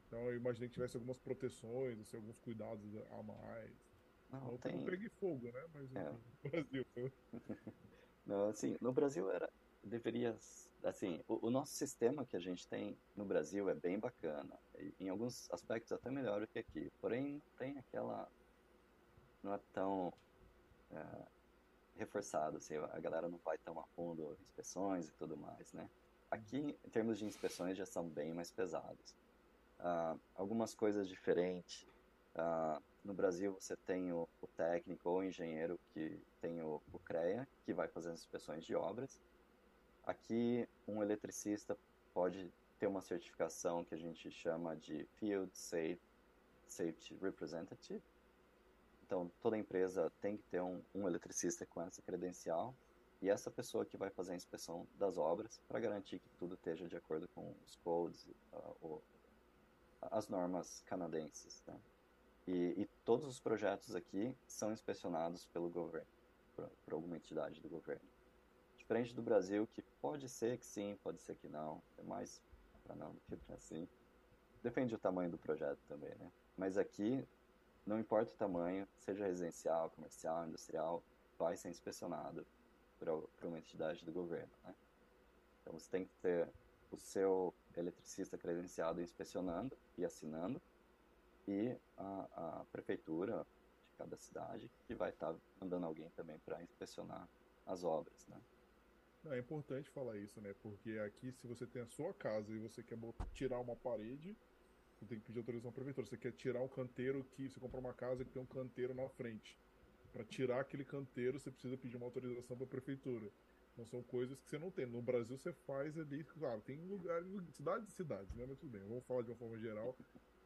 Então eu imaginei que tivesse algumas proteções, assim, alguns cuidados a mais. Não, não tem... pegue fogo, né, mas é. no Brasil. *laughs* não, assim, no Brasil era deveria assim o, o, nosso sistema que a gente tem no Brasil é bem bacana em alguns aspectos até melhor do que aqui porém tem aquela não é tão é, reforçado assim, a galera não vai tão a fundo inspeções e tudo mais né? Aqui em termos de inspeções já são bem mais pesados uh, algumas coisas diferentes. Uh, no Brasil você tem o, o, técnico ou o engenheiro que tem o, o CREA que vai fazer as inspeções de obras. Aqui, um eletricista pode ter uma certificação que a gente chama de Field Safe, Safety Representative. Então, toda empresa tem que ter um, um eletricista com essa credencial e essa pessoa que vai fazer a inspeção das obras para garantir que tudo esteja de acordo com os codes, uh, as normas canadenses. Né? E, e, todos os projetos aqui são inspecionados pelo governo, por, por alguma entidade do governo. Diferente do Brasil, que pode ser que sim, pode ser que não. É mais para não *laughs* do que para sim. Depende do tamanho do projeto também, né? Mas aqui, não importa o tamanho, seja residencial, comercial, industrial, vai ser inspecionado por, uma entidade do governo, né? Então você tem que ter o seu eletricista credenciado inspecionando e assinando e a, a prefeitura de cada cidade que vai estar tá mandando alguém também para inspecionar as obras, né? É importante falar isso, né? Porque aqui, se você tem a sua casa e você quer tirar uma parede, você tem que pedir autorização à prefeitura. Você quer tirar um canteiro que. Você compra uma casa que tem um canteiro na frente. Para tirar aquele canteiro, você precisa pedir uma autorização para a prefeitura. Então são coisas que você não tem. No Brasil você faz ali, claro, tem lugares, cidades e cidades, né? Mas tudo bem, vamos falar de uma forma geral.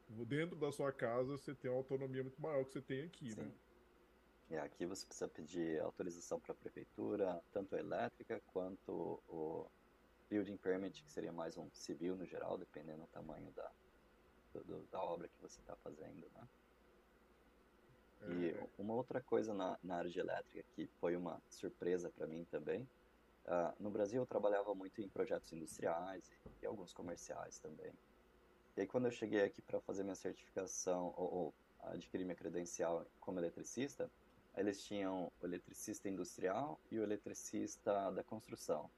Dentro da sua casa você tem uma autonomia muito maior que você tem aqui, né? Sim. né? E aqui você precisa pedir autorização para a prefeitura, tanto a elétrica quanto o building permit, que seria mais um civil no geral, dependendo do tamanho da, do, da obra que você está fazendo, né? E é. uma outra coisa na, na, área de elétrica que foi uma surpresa para mim também, uh, no Brasil eu trabalhava muito em projetos industriais e, e, alguns comerciais também. E aí quando eu cheguei aqui para fazer minha certificação ou, ou adquirir minha credencial como eletricista, eles tinham o eletricista industrial e o eletricista da construção.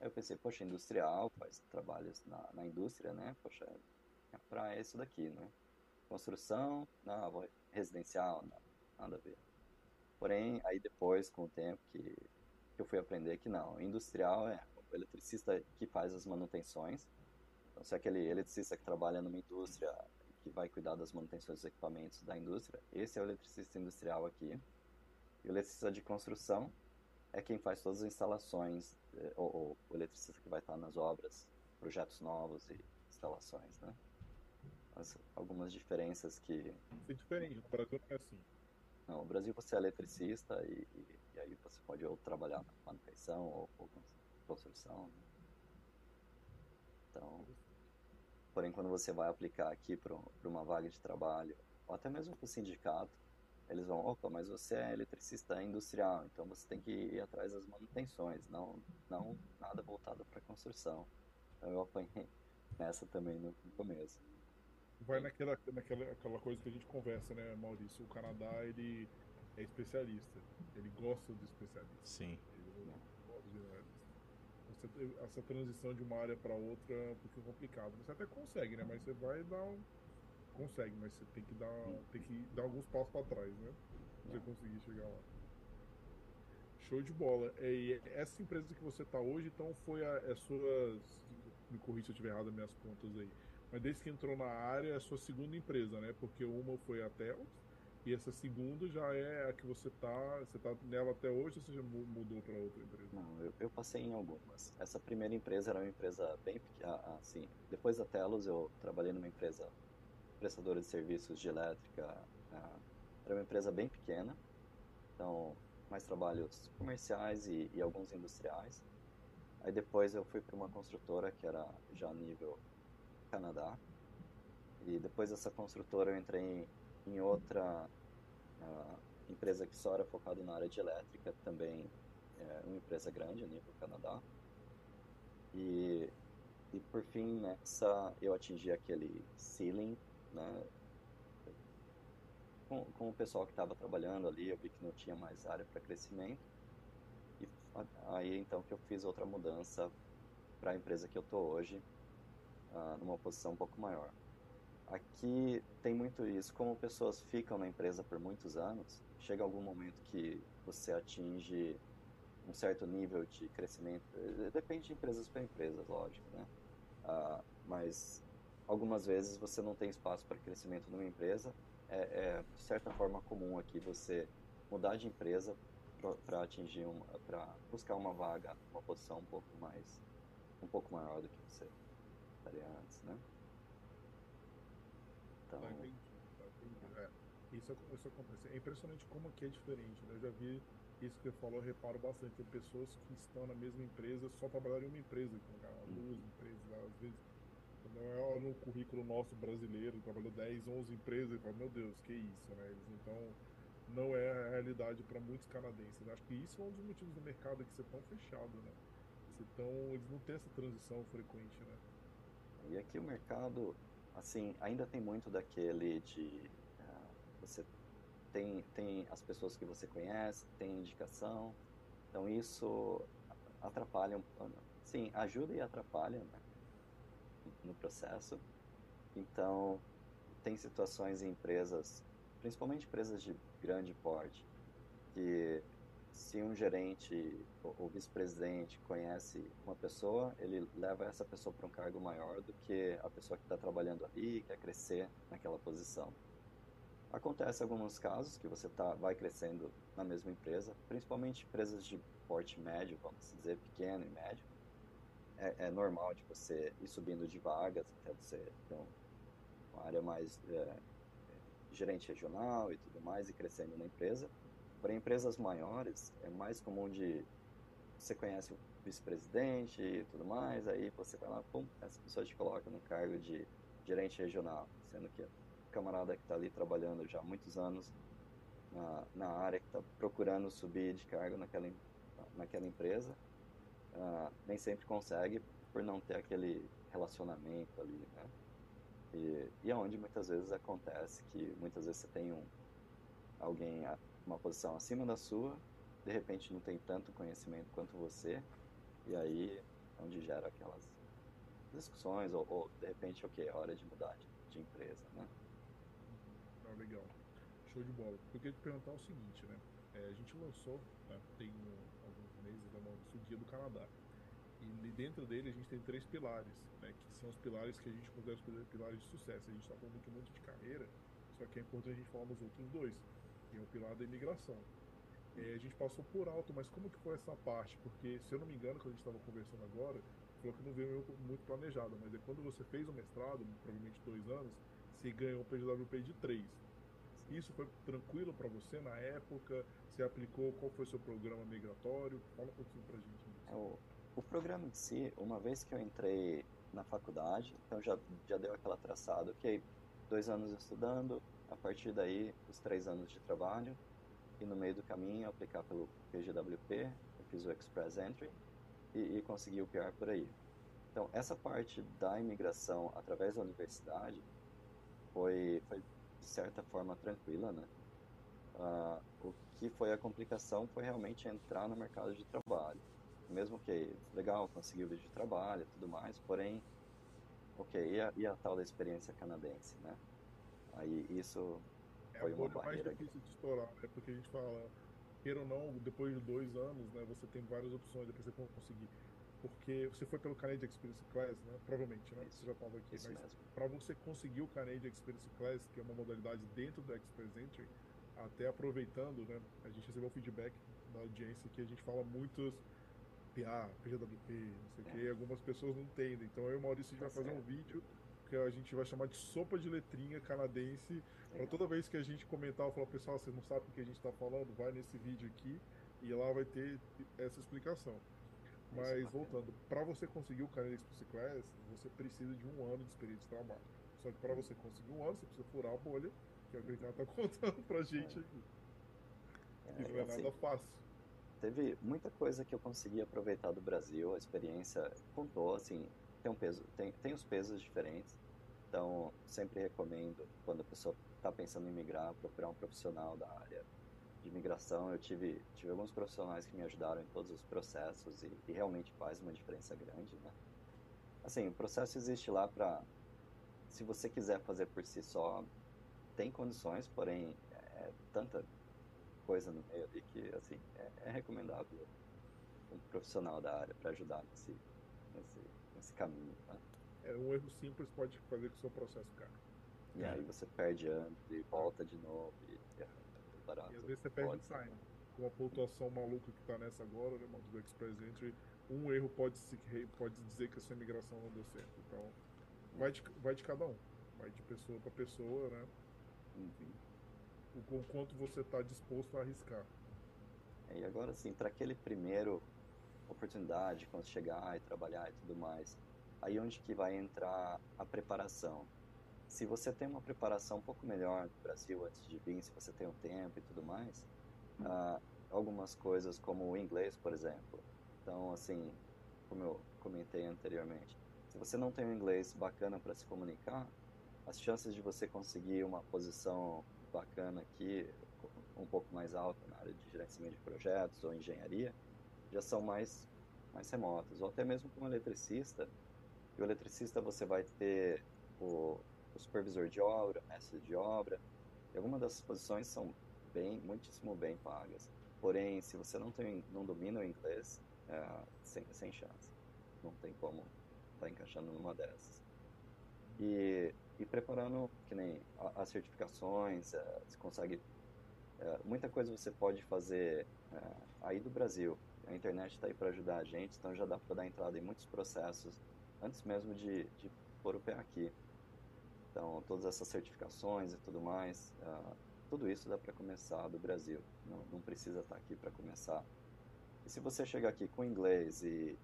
Aí eu pensei, poxa, industrial, faz trabalhos na, na indústria, né? Poxa, para isso daqui, né? Construção, não, residencial, não, nada a ver. Porém, aí depois, com o tempo, que, eu fui aprender que não, industrial é o eletricista que faz as manutenções. Então, se é aquele eletricista que trabalha numa indústria que vai cuidar das manutenções dos equipamentos da indústria, esse é o eletricista industrial aqui. E o eletricista de construção é quem faz todas as instalações, eh, ou, ou o eletricista que vai estar nas obras, projetos novos e instalações, né? Mas algumas diferenças que... É diferente, no Brasil não é assim. Não, no Brasil você é eletricista e, e, e aí você pode ou trabalhar na manutenção ou, ou construção. Né? Então, porém, quando você vai aplicar aqui para uma vaga de trabalho, ou até mesmo para o sindicato, eles vão, opa, mas você é eletricista industrial, então você tem que ir atrás das manutenções, não, não nada voltado para construção. Então eu apanhei nessa também no começo. Vai naquela, naquela aquela coisa que a gente conversa, né, Maurício? O Canadá, ele é especialista. Ele gosta do especialista. Sim. Ele, essa, essa transição de uma área para outra é um pouquinho complicado. Você até consegue, né? Mas você vai dar um. Consegue, mas você tem que dar, tem que dar alguns passos para trás, né? Pra você conseguir chegar lá. Show de bola. E essa empresa que você está hoje, então foi a, é sua. Me corrija se eu estiver errado as minhas contas aí. Mas desde que entrou na área, é a sua segunda empresa, né? Porque uma foi a Telos e essa segunda já é a que você tá, você tá nela até hoje ou você já mudou para outra empresa? Não, eu, eu, passei em algumas. Essa primeira empresa era uma empresa bem pequena, assim, depois da Telos eu trabalhei numa empresa prestadora de serviços de elétrica, uh, era uma empresa bem pequena, então mais trabalhos comerciais e, e alguns industriais. Aí depois eu fui para uma construtora que era já nível Canadá, e depois dessa construtora eu entrei em outra uh, empresa que só era focada na área de elétrica, também é uma empresa grande a nível Canadá. E, e por fim, nessa eu atingi aquele ceiling, né? Com, com o pessoal que estava trabalhando ali, eu vi que não tinha mais área para crescimento. E aí então que eu fiz outra mudança para a empresa que eu estou hoje, uh, numa posição um pouco maior. Aqui tem muito isso, como pessoas ficam na empresa por muitos anos, chega algum momento que você atinge um certo nível de crescimento, eh, depende de empresas para empresas, lógico, né? Ah, mas algumas vezes você não tem espaço para crescimento numa empresa, é, é, de certa forma comum aqui você mudar de empresa para atingir para buscar uma vaga, uma posição um pouco mais, um pouco maior do que você estaria antes, né? Então... Tá, entendi. Tá, entendi. É, isso, isso acontece. É impressionante como aqui é diferente. Né? Eu já vi isso que você falou, eu reparo bastante. Tem pessoas que estão na mesma empresa, só trabalharam em uma empresa, hum. duas empresas, às vezes. Não é no currículo nosso brasileiro, trabalhou 10, 11 empresas, e fala, meu Deus, que isso, né? Eles, então, não é a realidade para muitos canadenses. Acho que isso é um dos motivos do mercado que ser tão fechado, né? Tão, eles não têm essa transição frequente, né? E aqui o mercado, assim, ainda tem muito daquele de uh, você tem tem as pessoas que você conhece, tem indicação, então isso atrapalha, sim, ajuda e atrapalha né, no processo. Então tem situações em empresas, principalmente empresas de grande porte, que se um gerente ou vice-presidente conhece uma pessoa, ele leva essa pessoa para um cargo maior do que a pessoa que está trabalhando ali e quer crescer naquela posição. Acontece alguns casos que você tá, vai crescendo na mesma empresa, principalmente empresas de porte médio, vamos dizer, pequeno e médio. É, é normal de você ir subindo de vagas até você ter uma área mais é, gerente regional e tudo mais e crescendo na empresa para empresas maiores, é mais comum de você conhece o vice-presidente e tudo mais, aí você vai lá, pum, essa pessoa te coloca no cargo de gerente regional, sendo que o camarada que está ali trabalhando já há muitos anos na, na área, que está procurando subir de cargo naquela, naquela empresa, uh, nem sempre consegue por não ter aquele relacionamento ali, né? E, e é onde muitas vezes acontece que muitas vezes você tem um alguém uma posição acima da sua, de repente não tem tanto conhecimento quanto você, e aí é onde gera aquelas discussões, ou, ou de repente, ok, é hora de mudar de, de empresa, né? Ah, legal. Show de bola. Eu queria te perguntar o seguinte, né? É, a gente lançou, né, tem um, alguns meses, né, o Dia do Canadá. E dentro dele a gente tem três pilares, né, que são os pilares que a gente considera os pilares de sucesso. A gente está falando aqui muito de carreira, só que é importante a gente falar nos outros dois tem o pilar da imigração. a gente passou por alto, mas como que foi essa parte? Porque, se eu não me engano, quando a gente estava conversando agora, falou que não veio muito planejado, mas é quando você fez o mestrado, provavelmente dois anos, você ganhou um PGWP de três. Isso foi tranquilo para você na época? Você aplicou? Qual foi o seu programa migratório? Fala um pouquinho para a gente. É, o, o programa em si, uma vez que eu entrei na faculdade, então já, já deu aquela traçada, ok, dois anos estudando, a partir daí os três anos de trabalho, e no meio do caminho aplicar pelo PGWP, eu fiz o Express Entry e, e consegui o PR por aí. Então, essa parte da imigração através da universidade foi, foi de certa forma tranquila, né? Uh, o que foi a complicação foi realmente entrar no mercado de trabalho. Mesmo que legal, conseguiu vídeo de trabalho e tudo mais, porém, ok, e a, e a tal da experiência canadense, né? Aí isso é foi uma barreira. É mais difícil de estourar, é porque a gente fala, queira ou não, depois de dois anos, né, você tem várias opções, depois você conseguir porque você foi pelo Canadian Experience Class, né? Provavelmente, né? Isso, você já estava aqui. Mas para você conseguir o Canadian Experience Class, que é uma modalidade dentro do Express Entry, até aproveitando, né? A gente recebeu feedback da audiência que a gente fala muitos PA, PGWP, não sei o é. que, algumas pessoas não entendem. Então eu e o Maurício a gente vai fazer um vídeo que a gente vai chamar de sopa de letrinha canadense. Para toda vez que a gente comentar, eu falar, pessoal, vocês não sabem o que a gente está falando, vai nesse vídeo aqui e lá vai ter essa explicação. Mas voltando, para você conseguir o Canadian Express Class, você precisa de um ano de experiência de trabalho. Só que para você conseguir um ano, você precisa furar a bolha, que é o que ele está *laughs* contando pra gente aqui. É, não é assim, nada fácil. Teve muita coisa que eu consegui aproveitar do Brasil, a experiência contou, assim, tem um peso, tem, tem os pesos diferentes. Então, sempre recomendo, quando a pessoa está pensando em migrar, procurar um profissional da área de migração, eu tive, tive alguns profissionais que me ajudaram em todos os processos e, e realmente faz uma diferença grande, né? Assim, o processo existe lá para, se você quiser fazer por si só, tem condições, porém é tanta coisa no meio ali que, assim, é, é recomendável um profissional da área para ajudar nesse, nesse, nesse caminho, tá? É, um erro simples pode fazer com o seu processo caia. E aí você perde anos e volta de novo e barato. E às vezes você perde e sai, né? Com a pontuação maluca que tá nessa agora, né, do Express Entry, um erro pode, se, pode dizer que a sua migração não deu certo. Então, vai de, vai de cada um. Vai de pessoa para pessoa, né? Uhum. O, o quanto você está disposto a arriscar. É, e agora, assim, para aquele primeiro oportunidade, quando chegar e trabalhar e tudo mais, aí onde que vai entrar a preparação? se você tem uma preparação um pouco melhor no Brasil antes de vir, se você tem o tempo e tudo mais, uh, algumas coisas como o inglês, por exemplo. Então, assim, como eu comentei anteriormente, se você não tem um inglês bacana para se comunicar, as chances de você conseguir uma posição bacana aqui, um pouco mais alta na área de gerenciamento de projetos ou engenharia, já são mais, mais remotas. Ou até mesmo como eletricista, e o eletricista você vai ter o, o supervisor de obra, mestre de obra. E algumas dessas posições são bem, muitíssimo bem pagas. Porém, se você não, tem, não domina o inglês, é, sem, sem chance. Não tem como estar tá encaixando numa dessas. E, e preparando, que nem as certificações, é, você consegue. É, muita coisa você pode fazer é, aí do Brasil. A internet está aí para ajudar a gente, então já dá para dar entrada em muitos processos antes mesmo de, de pôr o pé aqui. Então, todas essas certificações e tudo mais, uh, tudo isso dá para começar do Brasil. Não, não precisa estar tá aqui para começar. E se você chegar aqui com inglês e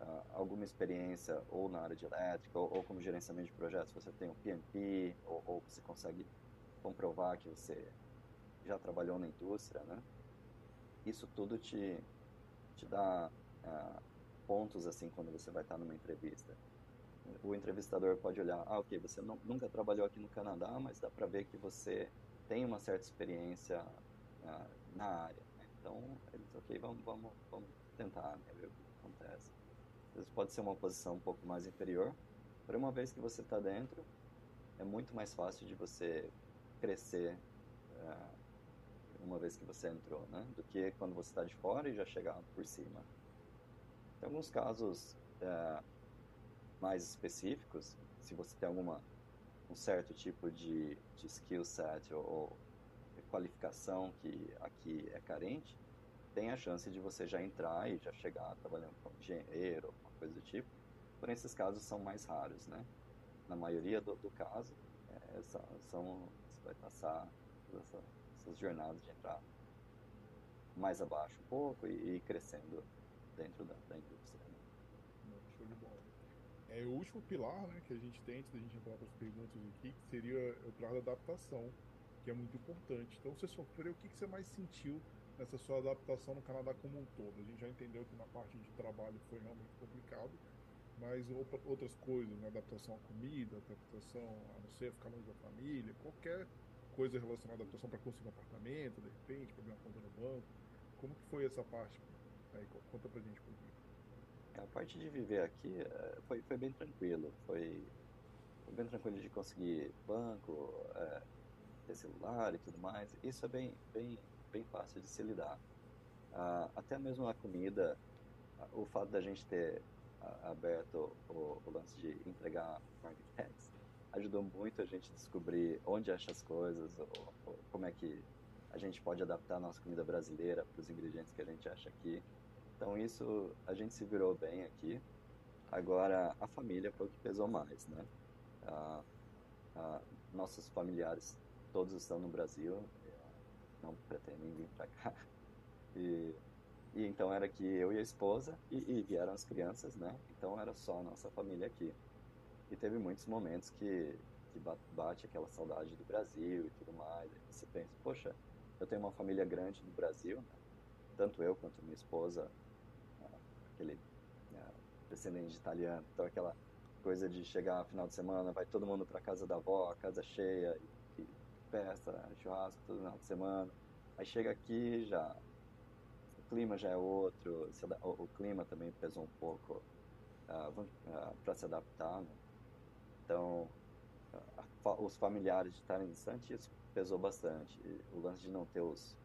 uh, alguma experiência ou na área de elétrica ou, ou, como gerenciamento de projetos, você tem o PMP ou, ou, você consegue comprovar que você já trabalhou na indústria, né? Isso tudo te, te dá uh, pontos assim quando você vai estar numa entrevista o entrevistador pode olhar, ah, ok, você não, nunca trabalhou aqui no Canadá, mas dá para ver que você tem uma certa experiência uh, na área. Né? Então, eles, ok, vamos, vamos, vamos tentar né, ver o que acontece. Vezes pode ser uma posição um pouco mais inferior, por uma vez que você está dentro, é muito mais fácil de você crescer uh, uma vez que você entrou, né? Do que quando você está de fora e já chegar por cima. Tem alguns casos uh, mais específicos, se você tem alguma um certo tipo de, de skill set ou, ou qualificação que aqui é carente, tem a chance de você já entrar e já chegar trabalhando como engenheiro, alguma coisa do tipo. Porém, esses casos são mais raros, né? Na maioria do, do caso, é, são, são, você vai passar essa, essas jornadas de entrar mais abaixo um pouco e, e crescendo dentro da, da indústria. Né? Show de bola. É o último pilar né, que a gente tem, antes da gente entrar para as perguntas aqui, que seria o pilar da adaptação, que é muito importante. Então, você sofreu, o que, que você mais sentiu nessa sua adaptação no Canadá como um todo? A gente já entendeu que na parte de trabalho foi realmente complicado, mas outras coisas, né? adaptação à comida, adaptação a não ser ficar longe da família, qualquer coisa relacionada à adaptação para conseguir um apartamento, de repente, para abrir uma conta no banco. Como que foi essa parte? Aí, conta pra gente um pouquinho. A parte de viver aqui é, foi, foi bem tranquilo. Foi, foi bem tranquilo de conseguir banco, é, ter celular e tudo mais. Isso é bem, bem, bem fácil de se lidar. Ah, até mesmo a comida, o fato da gente ter aberto o, o lance de entregar marketplace ajudou muito a gente descobrir onde acha as coisas, ou, ou, como é que a gente pode adaptar a nossa comida brasileira para os ingredientes que a gente acha aqui. Então isso a gente se virou bem aqui. Agora a família foi o que pesou mais, né? Ah, ah, nossos familiares todos estão no Brasil, não pretendem vir para cá. E e então era que eu e a esposa e, e, vieram as crianças, né? Então era só a nossa família aqui. E teve muitos momentos que, que bate aquela saudade do Brasil e tudo mais. Você pensa, poxa, eu tenho uma família grande no Brasil, né? tanto eu quanto minha esposa, aquele né, descendente de italiano. Então aquela coisa de chegar no final de semana, vai todo mundo para casa da avó, casa cheia, e, e festa, churrasco todo final de semana. Aí chega aqui já clima já é outro, o, o clima também pesou um pouco uh, ah, uh, ah, para se adaptar. Né? Então, uh, os familiares de estarem distantes, isso pesou bastante. E o lance de não ter os,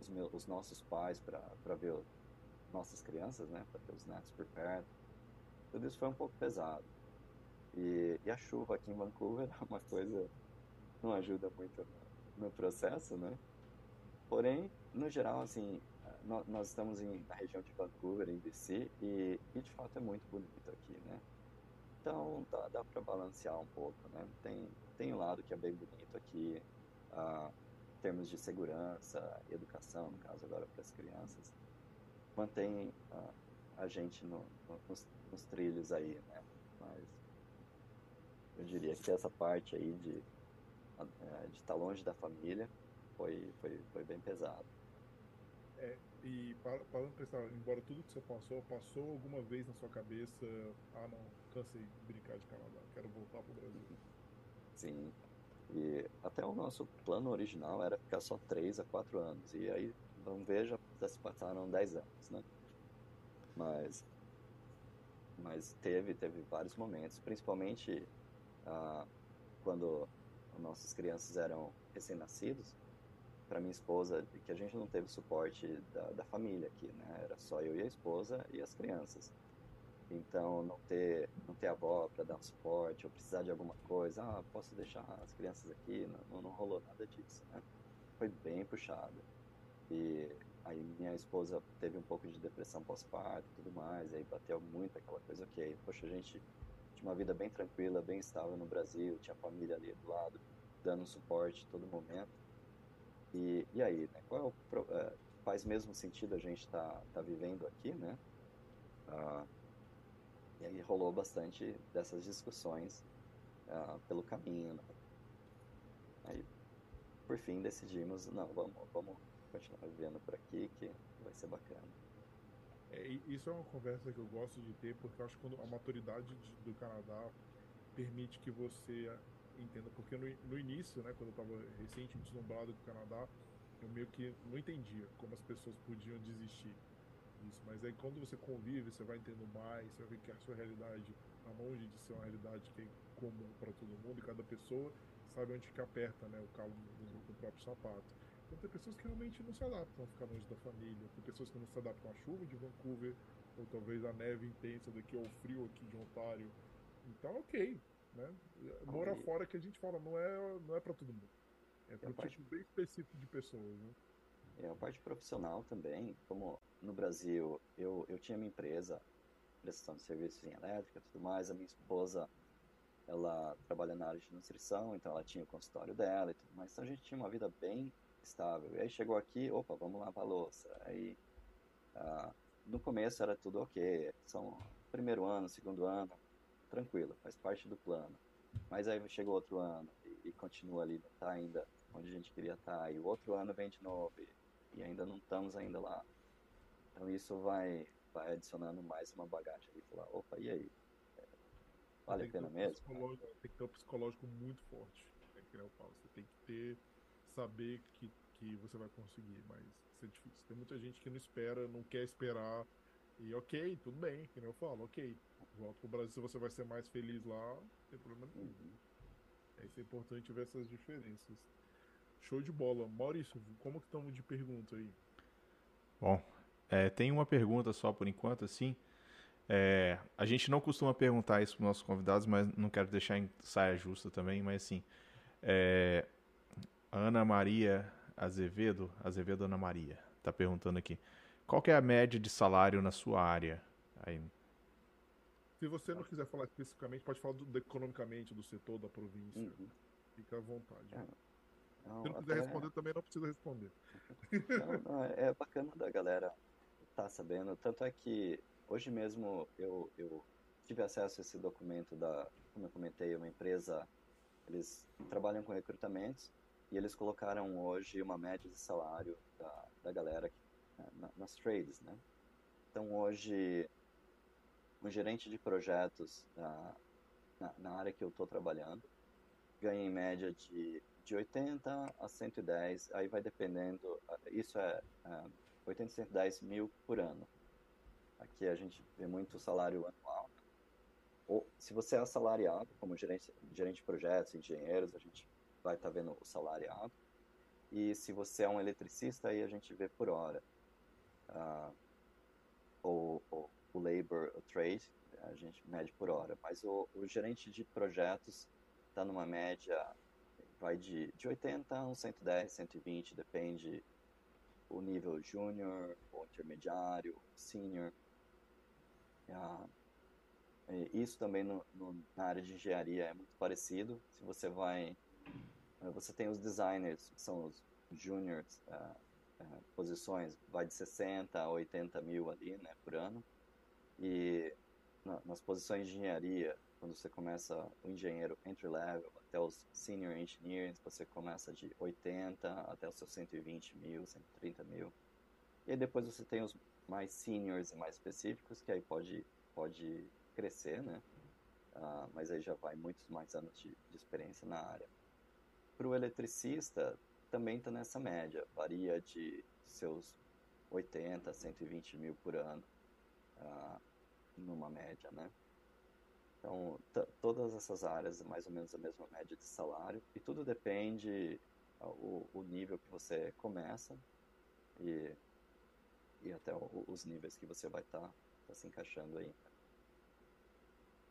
os, meus, os nossos pais para ver o, nossas crianças, né, para ter os netos por perto, tudo isso foi um pouco pesado. E, e a chuva aqui em Vancouver *laughs* é uma coisa não ajuda muito no, no processo, né? Porém, no geral, assim, nós estamos em, na região de Vancouver, em BC, e, e de fato é muito bonito aqui, né? Então dá, dá para balancear um pouco, né? Tem, tem um lado que é bem bonito aqui, ah, em termos de segurança, educação, no caso agora para as crianças, mantém ah, a gente no, no, nos, nos, trilhos aí, né? Mas eu diria que essa parte aí de eh, de estar longe da família foi, foi, foi bem pesado. É, e parando para embora tudo que você passou, passou alguma vez na sua cabeça, ah não, cansei de brincar de Canadá, quero voltar para o Brasil. Sim. E até o nosso plano original era ficar só 3 a 4 anos. E aí, ver, já, já se passaram 10 anos, né? Mas, mas teve, teve vários momentos, principalmente ah, quando nossas crianças eram recém-nascidos, para minha esposa que a gente não teve suporte da, da família aqui, né? Era só eu e a esposa e as crianças. Então, não ter, não ter avó para dar um suporte, ou precisar de alguma coisa, ah, posso deixar as crianças aqui, não, não rolou nada disso, né? Foi bem puxado. E aí minha esposa teve um pouco de depressão pós-parto e tudo mais, aí bateu muito aquela coisa, ok, poxa, a gente tinha uma vida bem tranquila, bem estável no Brasil, tinha família ali do lado, dando suporte todo momento. E, e aí, né? Qual é o, é, faz mesmo sentido a gente tá, tá vivendo aqui, né? Ah, e aí rolou bastante dessas discussões ah, pelo caminho. Né? Aí, por fim, decidimos, não, vamos, vamos continuar vivendo por aqui, que vai ser bacana. É, isso é uma conversa que eu gosto de ter, porque eu acho que a maturidade de, do Canadá permite que você entenda, porque no, no início, né, quando eu estava recente deslumbrado com o Canadá, eu meio que não entendia como as pessoas podiam desistir disso. Mas aí quando você convive, você vai entendendo mais, você vai ver que a sua realidade está longe de ser uma realidade que é comum para todo mundo e cada pessoa sabe onde que aperta né, o calo do, do próprio sapato. Então tem pessoas que realmente não se adaptam a ficar longe da família, tem pessoas que não se adaptam à chuva de Vancouver, ou talvez à neve intensa daqui, ou ao frio aqui de Ontário. Então, ok, né? Mora fora que a gente fala, não é, não é para todo mundo. É para um parte... tipo bem específico de pessoas. Né? É a parte profissional também, como no Brasil eu, eu tinha minha empresa, prestação de serviços em elétrica e tudo mais, a minha esposa ela trabalha na área de nutrição, então ela tinha o consultório dela e tudo mais. Então a gente tinha uma vida bem estável. E aí chegou aqui, opa, vamos lavar a louça. Aí ah, no começo era tudo ok, são primeiro ano, segundo ano, tranquilo, faz parte do plano. Mas aí chegou outro ano e, e continua ali, não está ainda onde a gente queria estar. Tá, e o outro ano vem de novo e, e ainda não estamos ainda lá. Então isso vai, vai adicionando mais uma bagagem ali, falar, opa, e aí? Vale a pena mesmo? Tem que ter um psicológico muito forte, é que eu falo. Você tem que ter, saber que, que você vai conseguir, mas isso é difícil. Tem muita gente que não espera, não quer esperar. E ok, tudo bem, que nem eu falo, ok. Volta pro Brasil, você vai ser mais feliz lá, não tem problema nenhum. Uhum. É, isso é importante ver essas diferenças. Show de bola. Maurício, como que estamos de pergunta aí? Bom, é, tem uma pergunta só por enquanto, assim. É, a gente não costuma perguntar isso para nossos convidados, mas não quero deixar em saia justa também, mas assim, é, Ana Maria Azevedo, Azevedo Ana Maria, está perguntando aqui, qual é a média de salário na sua área? Aí... Se você não quiser falar especificamente, pode falar do, do economicamente do setor da província. Uhum. Fica à vontade. É. Não, Se não quiser até... responder, também não precisa responder. Não, não, é bacana da galera estar tá sabendo. Tanto é que Hoje mesmo eu, eu tive acesso a esse documento da, como eu comentei, uma empresa, eles trabalham com recrutamentos e eles colocaram hoje uma média de salário da, da galera né, nas trades, né? Então hoje um gerente de projetos na, na, na área que eu estou trabalhando ganha em média de, de 80 a 110, aí vai dependendo, isso é, é 80 a 110 mil por ano. Aqui a gente vê muito salário anual. Ou se você é assalariado, como gerente, gerente de projetos, engenheiros, a gente vai estar tá vendo o salariado. E se você é um eletricista, aí a gente vê por hora. Uh, o, o, o labor, o trade, a gente mede por hora. Mas o, o gerente de projetos está numa média, vai de, de 80 a uns 110, 120, depende o nível júnior, ou intermediário, senior. Ah, isso também no, no, na área de engenharia é muito parecido. Se você vai, você tem os designers, que são os juniors, uh, uh, posições, vai de 60 a 80 mil ali, né, por ano. E na, nas posições de engenharia, quando você começa o engenheiro entry level até os senior engineers, você começa de 80 até os seus 120 mil, 130 mil. E aí depois você tem os mais seniors e mais específicos, que aí pode, pode crescer, né? Uh, mas aí já vai muitos mais anos de, de experiência na área. Para o eletricista, também está nessa média, varia de seus 80 a 120 mil por ano, uh, numa média, né? Então, todas essas áreas, mais ou menos a mesma média de salário, e tudo depende uh, o, o nível que você começa, e e até o, os níveis que você vai estar tá, tá se encaixando aí.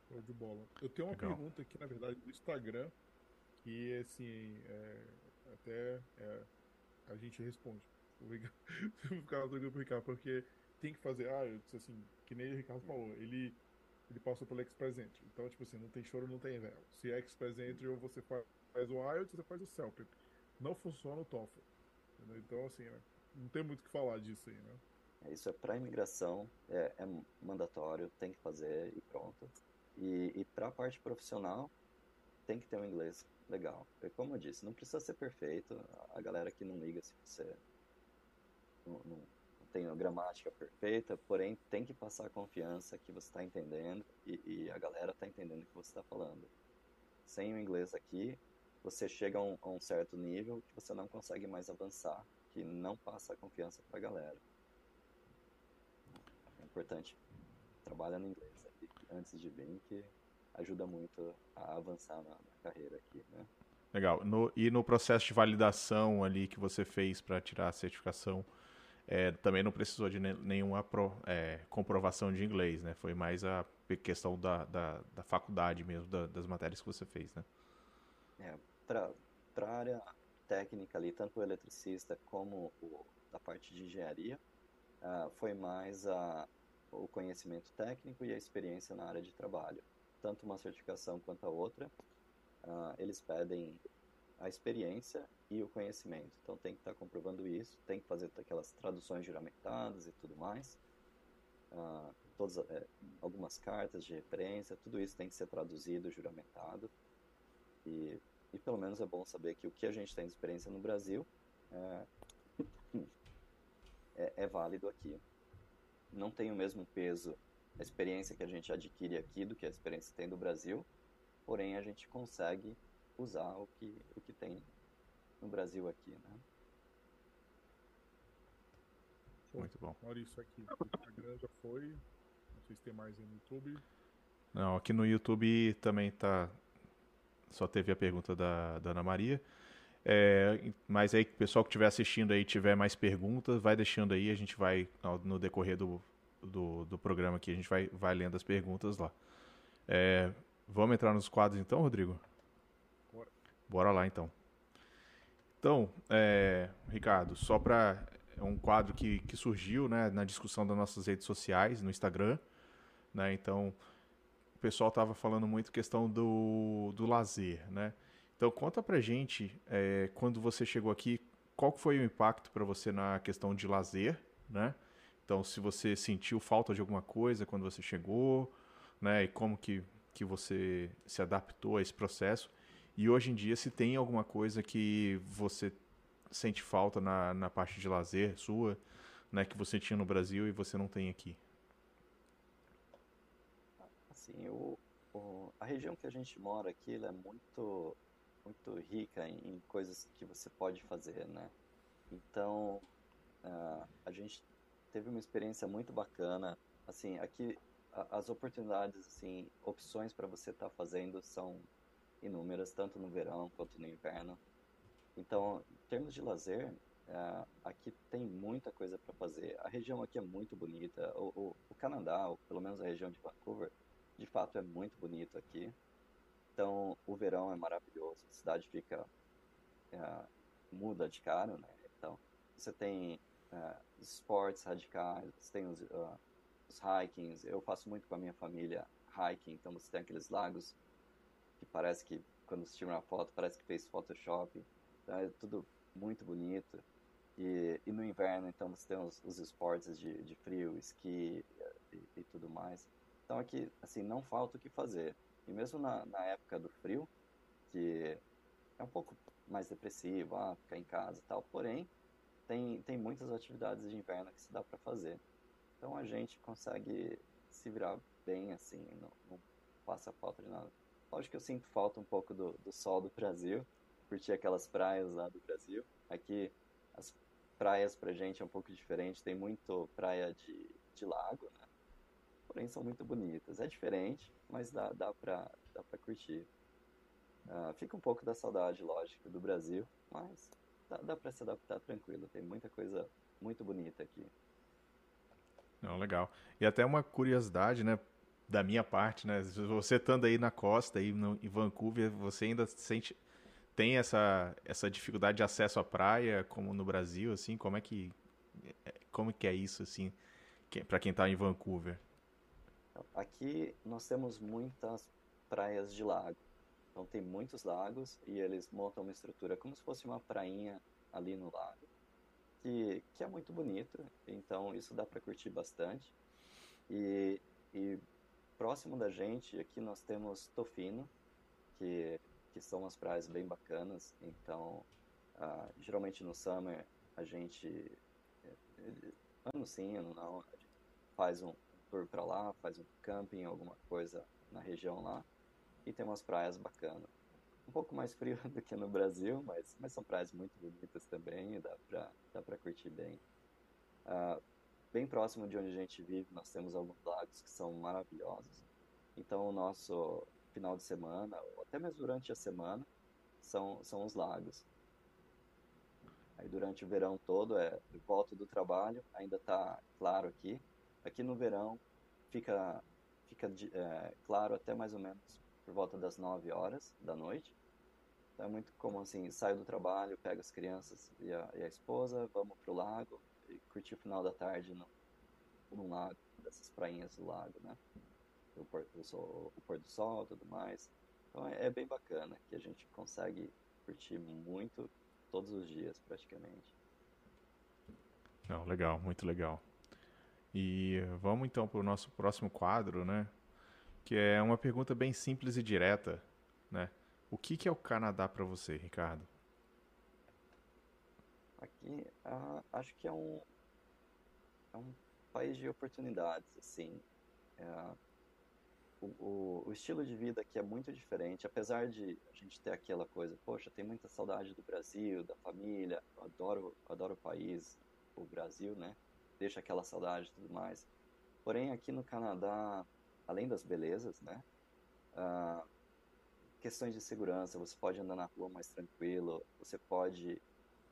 Show de bola. Eu tenho uma Legal. pergunta aqui, na verdade, do Instagram, que assim, é, até é, a gente responde. *laughs* Vou ficar pro Ricardo, porque tem que fazer. Ah, eu disse assim, que nem o Ricardo falou, ele, ele passou pelo Express Entry. Então, tipo assim, não tem choro, não tem véu. Se é Express Entry, ou você faz, o IELTS, você faz o CELP. Não funciona o TOEFL. Entendeu? Então, assim, né, não tem muito o que falar disso aí, né? Isso é para imigração, é, é, mandatório, tem que fazer e pronto. E, e para a parte profissional, tem que ter um inglês legal. É como eu disse, não precisa ser perfeito. A galera que não liga se você não, não, não tem a gramática perfeita, porém tem que passar a confiança que você está entendendo e, e, a galera está entendendo o que você está falando. Sem o inglês aqui, você chega a um, a um certo nível que você não consegue mais avançar, que não passa a confiança para a galera importante. Trabalha no inglês antes de vir, que ajuda muito a avançar na, carreira aqui, né? Legal. No, e no processo de validação ali que você fez para tirar a certificação, é, também não precisou de nenhuma pro, é, comprovação de inglês, né? Foi mais a questão da, da, da faculdade mesmo, da, das matérias que você fez, né? É, para a área técnica ali, tanto o eletricista como o, da parte de engenharia, uh, foi mais a, o conhecimento técnico e a experiência na área de trabalho. Tanto uma certificação quanto a outra, uh, eles pedem a experiência e o conhecimento. Então tem que estar tá comprovando isso, tem que fazer aquelas traduções juramentadas e tudo mais. Uh, todas, é, algumas cartas de referência, tudo isso tem que ser traduzido, juramentado. E, e pelo menos é bom saber que o que a gente tem de experiência no Brasil é, *laughs* é, é válido aqui. Não tem o mesmo peso a experiência que a gente adquire aqui do que a experiência que tem do Brasil, porém a gente consegue usar o que, o que tem no Brasil aqui, né? Muito bom. Maurício, aqui o Instagram já foi. Não sei se tem mais aí no YouTube. Não, aqui no YouTube também tá. Só teve a pergunta da, da Ana Maria. É, mas aí, o pessoal que estiver assistindo aí tiver mais perguntas, vai deixando aí, a gente vai, no decorrer do, do, do programa aqui, a gente vai, vai lendo as perguntas lá. É, vamos entrar nos quadros então, Rodrigo? Bora. Bora lá então. Então, é, Ricardo, só para é um quadro que, que surgiu né, na discussão das nossas redes sociais, no Instagram. Né, então, o pessoal estava falando muito questão do, do lazer, né? Então conta pra gente, é, quando você chegou aqui, qual foi o impacto para você na questão de lazer, né? Então se você sentiu falta de alguma coisa quando você chegou, né? E como que, que você se adaptou a esse processo. E hoje em dia, se tem alguma coisa que você sente falta na, na parte de lazer sua, né? Que você tinha no Brasil e você não tem aqui. Assim, o, o a região que a gente mora aqui, é muito muito rica em, em, coisas que você pode fazer, né? Então, uh, a gente teve uma experiência muito bacana. Assim, aqui a, as oportunidades, assim, opções para você estar tá fazendo são inúmeras, tanto no verão quanto no inverno. Então, em termos de lazer, uh, aqui tem muita coisa para fazer. A região aqui é muito bonita. O, o, o Canadá, ou pelo menos a região de Vancouver, de fato é muito bonito aqui. Então, o verão é maravilhoso, a cidade fica. É, muda de cara, né? Então, você tem é, esportes radicais, você tem os, uh, os hikings. Eu faço muito com a minha família hiking, então você tem aqueles lagos que parece que, quando você tira uma foto, parece que fez Photoshop. Então, é tudo muito bonito. E, e no inverno, então, você tem os, os esportes de, de frio, esqui e, e tudo mais. Então, aqui, assim, não falta o que fazer. E mesmo na, na época do frio, que é um pouco mais depressivo, ah, ficar em casa e tal, porém, tem, tem muitas atividades de inverno que se dá para fazer. Então a gente consegue se virar bem assim, não, não passa falta de nada. Lógico que eu sinto falta um pouco do, do sol do Brasil, curtir aquelas praias lá do Brasil. Aqui as praias pra gente é um pouco diferente, tem muito praia de, de lago, né? porém são muito bonitas. É diferente, mas dá, dá, pra, dá pra curtir. Uh, fica um pouco da saudade, lógico, do Brasil, mas dá, dá pra se adaptar tranquilo. Tem muita coisa muito bonita aqui. Não, legal. E até uma curiosidade, né, da minha parte, né, você estando aí na costa, aí no, em Vancouver, você ainda sente tem essa essa dificuldade de acesso à praia como no Brasil, assim, como é que como que é isso assim, para quem está em Vancouver? Aqui nós temos muitas praias de lago. Então tem muitos lagos e eles montam uma estrutura como se fosse uma prainha ali no lago, que, que é muito bonito. Então isso dá para curtir bastante. E, e próximo da gente aqui nós temos Tofino, que, que são umas praias bem bacanas. Então uh, geralmente no summer a gente ano sim, ano não, faz um, tour para lá, faz um camping, alguma coisa na região lá. E tem umas praias bacanas. Um pouco mais frio *laughs* do que no Brasil, mas, mas são praias muito bonitas também e dá pra, dá curtir bem. Uh, bem próximo de onde a gente vive, nós temos alguns lagos que são maravilhosos. Então, o nosso final de semana, ou até mesmo durante a semana, são, são os lagos. Aí, durante o verão todo, é, eu volto do trabalho, ainda está claro aqui, Aqui no verão fica, fica é, claro até mais ou menos por volta das 9 horas da noite. Então é muito comum assim, saio do trabalho, pego as crianças e a, e a esposa, vamos pro lago e curtir o final da tarde no, num lago, dessas prainhas do lago, né? o, pôr, o, o pôr do sol tudo mais. Então é, é bem bacana que a gente consegue curtir muito todos os dias praticamente. Não, legal, muito legal. E vamos então para o nosso próximo quadro, né? Que é uma pergunta bem simples e direta, né? O que, que é o Canadá para você, Ricardo? Aqui, uh, acho que é um, é um país de oportunidades, assim. É, o, o, o, estilo de vida aqui é muito diferente, apesar de a gente ter aquela coisa, poxa, tem muita saudade do Brasil, da família, adoro, adoro o país, o Brasil, né? Deixa aquela saudade e tudo mais. Porém, aqui no Canadá, além das belezas, né? Uh, questões de segurança, você pode andar na rua mais tranquilo, você pode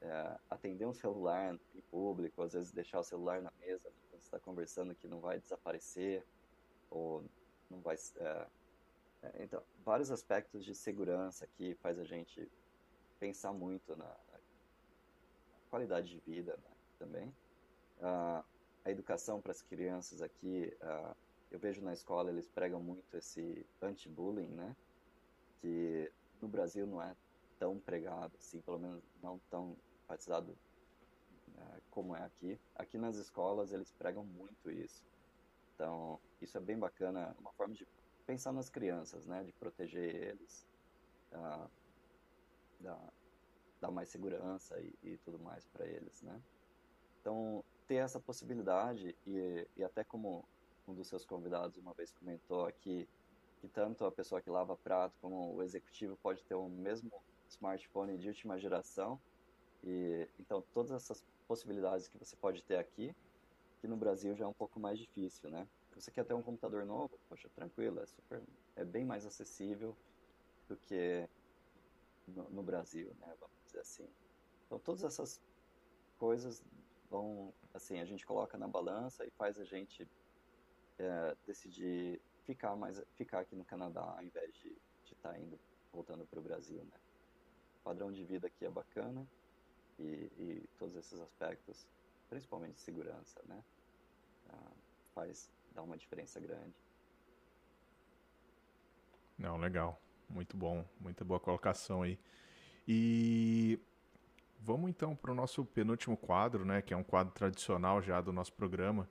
é, atender um celular em público, às vezes deixar o celular na mesa quando você está conversando que não vai desaparecer ou não vai é, então vários aspectos de segurança que faz a gente pensar muito na, qualidade de vida né, também uh, a educação para as crianças aqui uh, eu vejo na escola eles pregam muito esse anti-bullying né que no Brasil não é tão pregado, assim, pelo menos não tão enfatizado é, como é aqui. Aqui nas escolas eles pregam muito isso. Então, isso é bem bacana, uma forma de pensar nas crianças, né, de proteger eles, uh, dar, dar mais segurança e, e tudo mais para eles, né. Então, ter essa possibilidade e, e até como um dos seus convidados uma vez comentou aqui, que tanto a pessoa que lava prato como o executivo pode ter o mesmo smartphone de última geração. E então todas essas possibilidades que você pode ter aqui, que no Brasil já é um pouco mais difícil, né? Você quer ter um computador novo? Poxa, tranquilo, é super, é bem mais acessível do que no, no Brasil, né? Vamos dizer assim. Então todas essas coisas vão, assim, a gente coloca na balança e faz a gente é, decidir ficar mais ficar aqui no Canadá ao invés de estar tá indo voltando para o Brasil, né? O padrão de vida aqui é bacana e, e todos esses aspectos, principalmente segurança, né? Ah, faz dá uma diferença grande. Não, legal, muito bom, muito boa colocação aí. E vamos então para o nosso penúltimo quadro, né? Que é um quadro tradicional já do nosso programa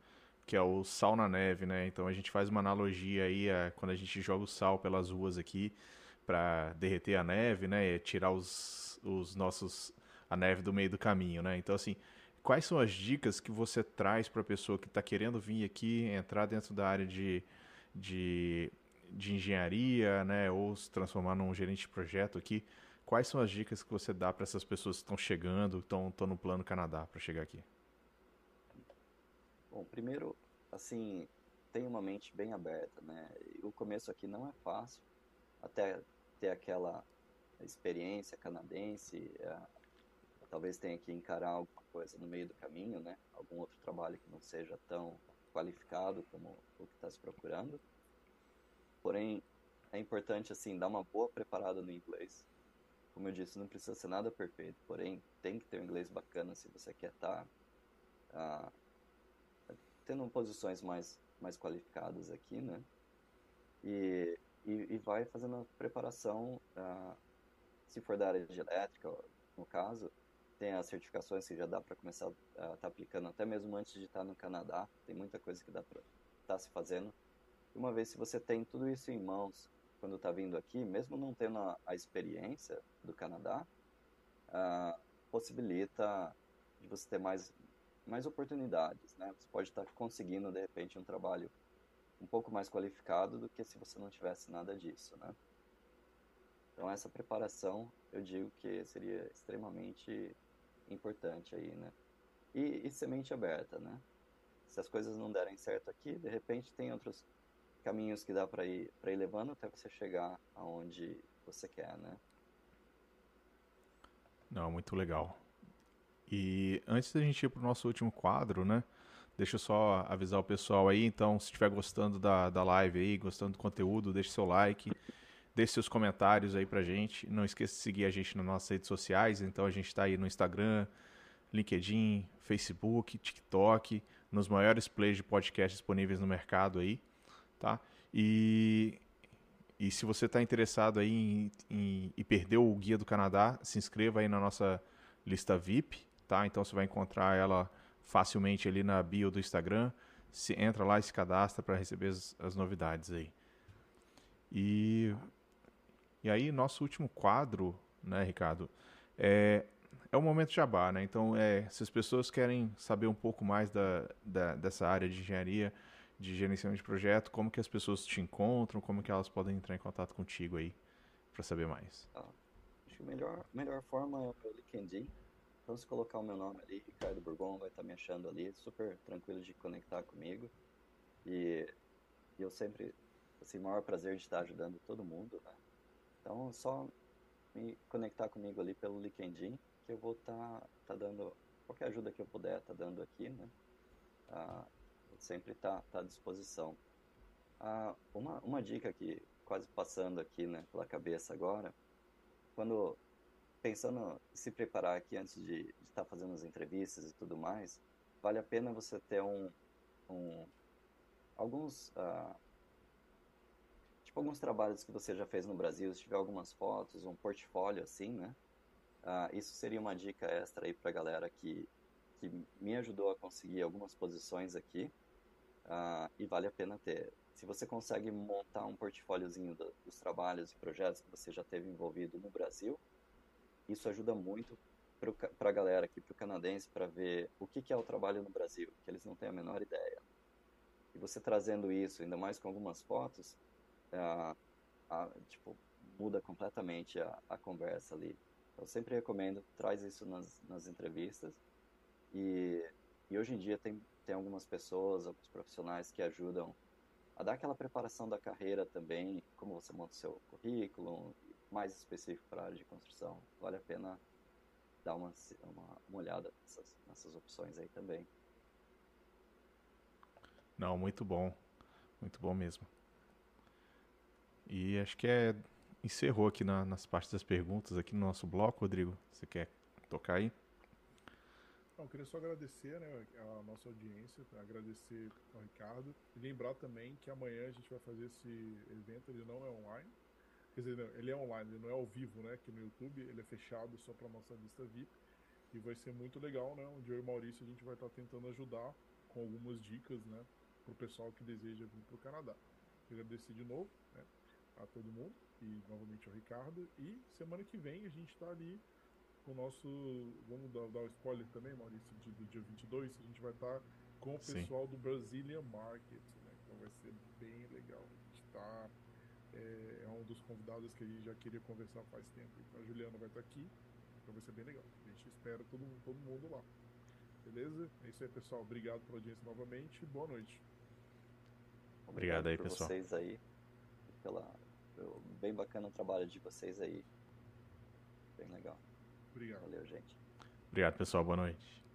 que é o sal na neve, né? Então a gente faz uma analogia aí a quando a gente joga o sal pelas ruas aqui para derreter a neve, né? E tirar os, os nossos a neve do meio do caminho, né? Então assim, quais são as dicas que você traz para a pessoa que está querendo vir aqui entrar dentro da área de, de, de engenharia, né? Ou se transformar num gerente de projeto aqui? Quais são as dicas que você dá para essas pessoas que estão chegando, estão no plano Canadá para chegar aqui? Bom, primeiro, assim, tenha uma mente bem aberta, né? O começo aqui não é fácil, até ter aquela experiência canadense, é, talvez tenha que encarar alguma coisa no meio do caminho, né? Algum outro trabalho que não seja tão qualificado como o que está se procurando. Porém, é importante, assim, dar uma boa preparada no inglês. Como eu disse, não precisa ser nada perfeito, porém, tem que ter um inglês bacana se você quer estar tá, uh, tendo posições mais, mais qualificadas aqui, né? E, e, e vai fazendo a preparação, uh, se for da área de elétrica, no caso, tem as certificações que já dá para começar a estar tá aplicando até mesmo antes de estar tá no Canadá. Tem muita coisa que dá para estar tá se fazendo. E uma vez se você tem tudo isso em mãos quando está vindo aqui, mesmo não tendo a, a experiência do Canadá, uh, possibilita de você ter mais mais oportunidades, né? Você pode estar conseguindo de repente um trabalho um pouco mais qualificado do que se você não tivesse nada disso, né? Então essa preparação eu digo que seria extremamente importante aí, né? E, e semente aberta, né? Se as coisas não derem certo aqui, de repente tem outros caminhos que dá para ir para ir levando até você chegar aonde você quer, né? Não, muito legal. E antes da gente ir para o nosso último quadro, né? Deixa eu só avisar o pessoal aí. Então, se estiver gostando da, da live aí, gostando do conteúdo, deixe seu like, deixe seus comentários aí pra gente. Não esqueça de seguir a gente nas nossas redes sociais. Então, a gente está aí no Instagram, LinkedIn, Facebook, TikTok, nos maiores plays de podcast disponíveis no mercado aí, tá? E, e se você está interessado aí em, em, e perdeu o Guia do Canadá, se inscreva aí na nossa lista VIP, tá? Então você vai encontrar ela facilmente ali na bio do Instagram. Se entra lá e se cadastra para receber as, as, novidades aí. E, e aí, nosso último quadro, né, Ricardo, é, é o momento jabá, né? Então, é, se as pessoas querem saber um pouco mais da, da, dessa área de engenharia, de gerenciamento de projeto, como que as pessoas te encontram, como que elas podem entrar em contato contigo aí para saber mais? Ah, acho que a melhor, melhor forma é o LinkedIn. Então, se colocar o meu nome ali, Ricardo Burgon, vai estar me achando ali, super tranquilo de conectar comigo. E, e eu sempre, assim, o maior prazer de estar ajudando todo mundo, né? Então, só me conectar comigo ali pelo LinkedIn que eu vou estar tá, tá dando qualquer ajuda que eu puder tá dando aqui, né? Ah, sempre tá, tá à disposição. Ah, uma, uma dica que quase passando aqui, né, pela cabeça agora, quando pensando se preparar aqui antes de estar tá fazendo as entrevistas e tudo mais, vale a pena você ter um, um alguns ah, tipo alguns trabalhos que você já fez no Brasil, se tiver algumas fotos, um portfólio assim, né? Uh, isso seria uma dica extra aí para galera que, que me ajudou a conseguir algumas posições aqui uh, e vale a pena ter. Se você consegue montar um portfóliozinho do, dos trabalhos e projetos que você já teve envolvido no Brasil, isso ajuda muito para a galera aqui, para o canadense, para ver o que, que é o trabalho no Brasil, que eles não têm a menor ideia. E você trazendo isso, ainda mais com algumas fotos, uh, tipo, muda completamente a, a conversa ali. Eu sempre recomendo, traz isso nas, nas entrevistas. E, e hoje em dia tem, tem algumas pessoas, alguns profissionais que ajudam a dar aquela preparação da carreira também, como você monta o seu currículo, mais específico para a área de construção. Vale a pena dar uma, uma, uma olhada nessas, nessas opções aí também. Não, muito bom. Muito bom mesmo. E acho que é encerrou aqui na, nas partes das perguntas aqui no nosso bloco, Rodrigo. Você quer tocar aí? Não, eu queria só agradecer né, a nossa audiência, agradecer ao Ricardo e lembrar também que amanhã a gente vai fazer esse evento, ele não é online. Quer dizer, não, ele é online, ele não é ao vivo, né? Aqui no YouTube, ele é fechado só para nossa lista VIP. E vai ser muito legal, né? Onde eu e o Maurício a gente vai estar tentando ajudar com algumas dicas, né? Para o pessoal que deseja vir para o Canadá. Agradecer de novo né, a todo mundo e novamente ao Ricardo. E semana que vem a gente está ali com o nosso. Vamos dar, dar o spoiler também, Maurício, de, do dia 22. A gente vai estar tá com o pessoal Sim. do Brazilian Market, né? Então vai ser bem legal. A gente está. É, é, um dos convidados que a gente já queria conversar faz tempo. Então a Juliana vai estar aqui. Então vai ser bem legal. A gente espera todo, todo mundo lá. Beleza? É isso aí, pessoal. Obrigado pela audiência novamente. Boa noite. Obrigado, Obrigado aí, pessoal. vocês aí pela bem bacana o trabalho de vocês aí. Bem legal. Obrigado. Valeu, gente. Obrigado, pessoal. Boa noite.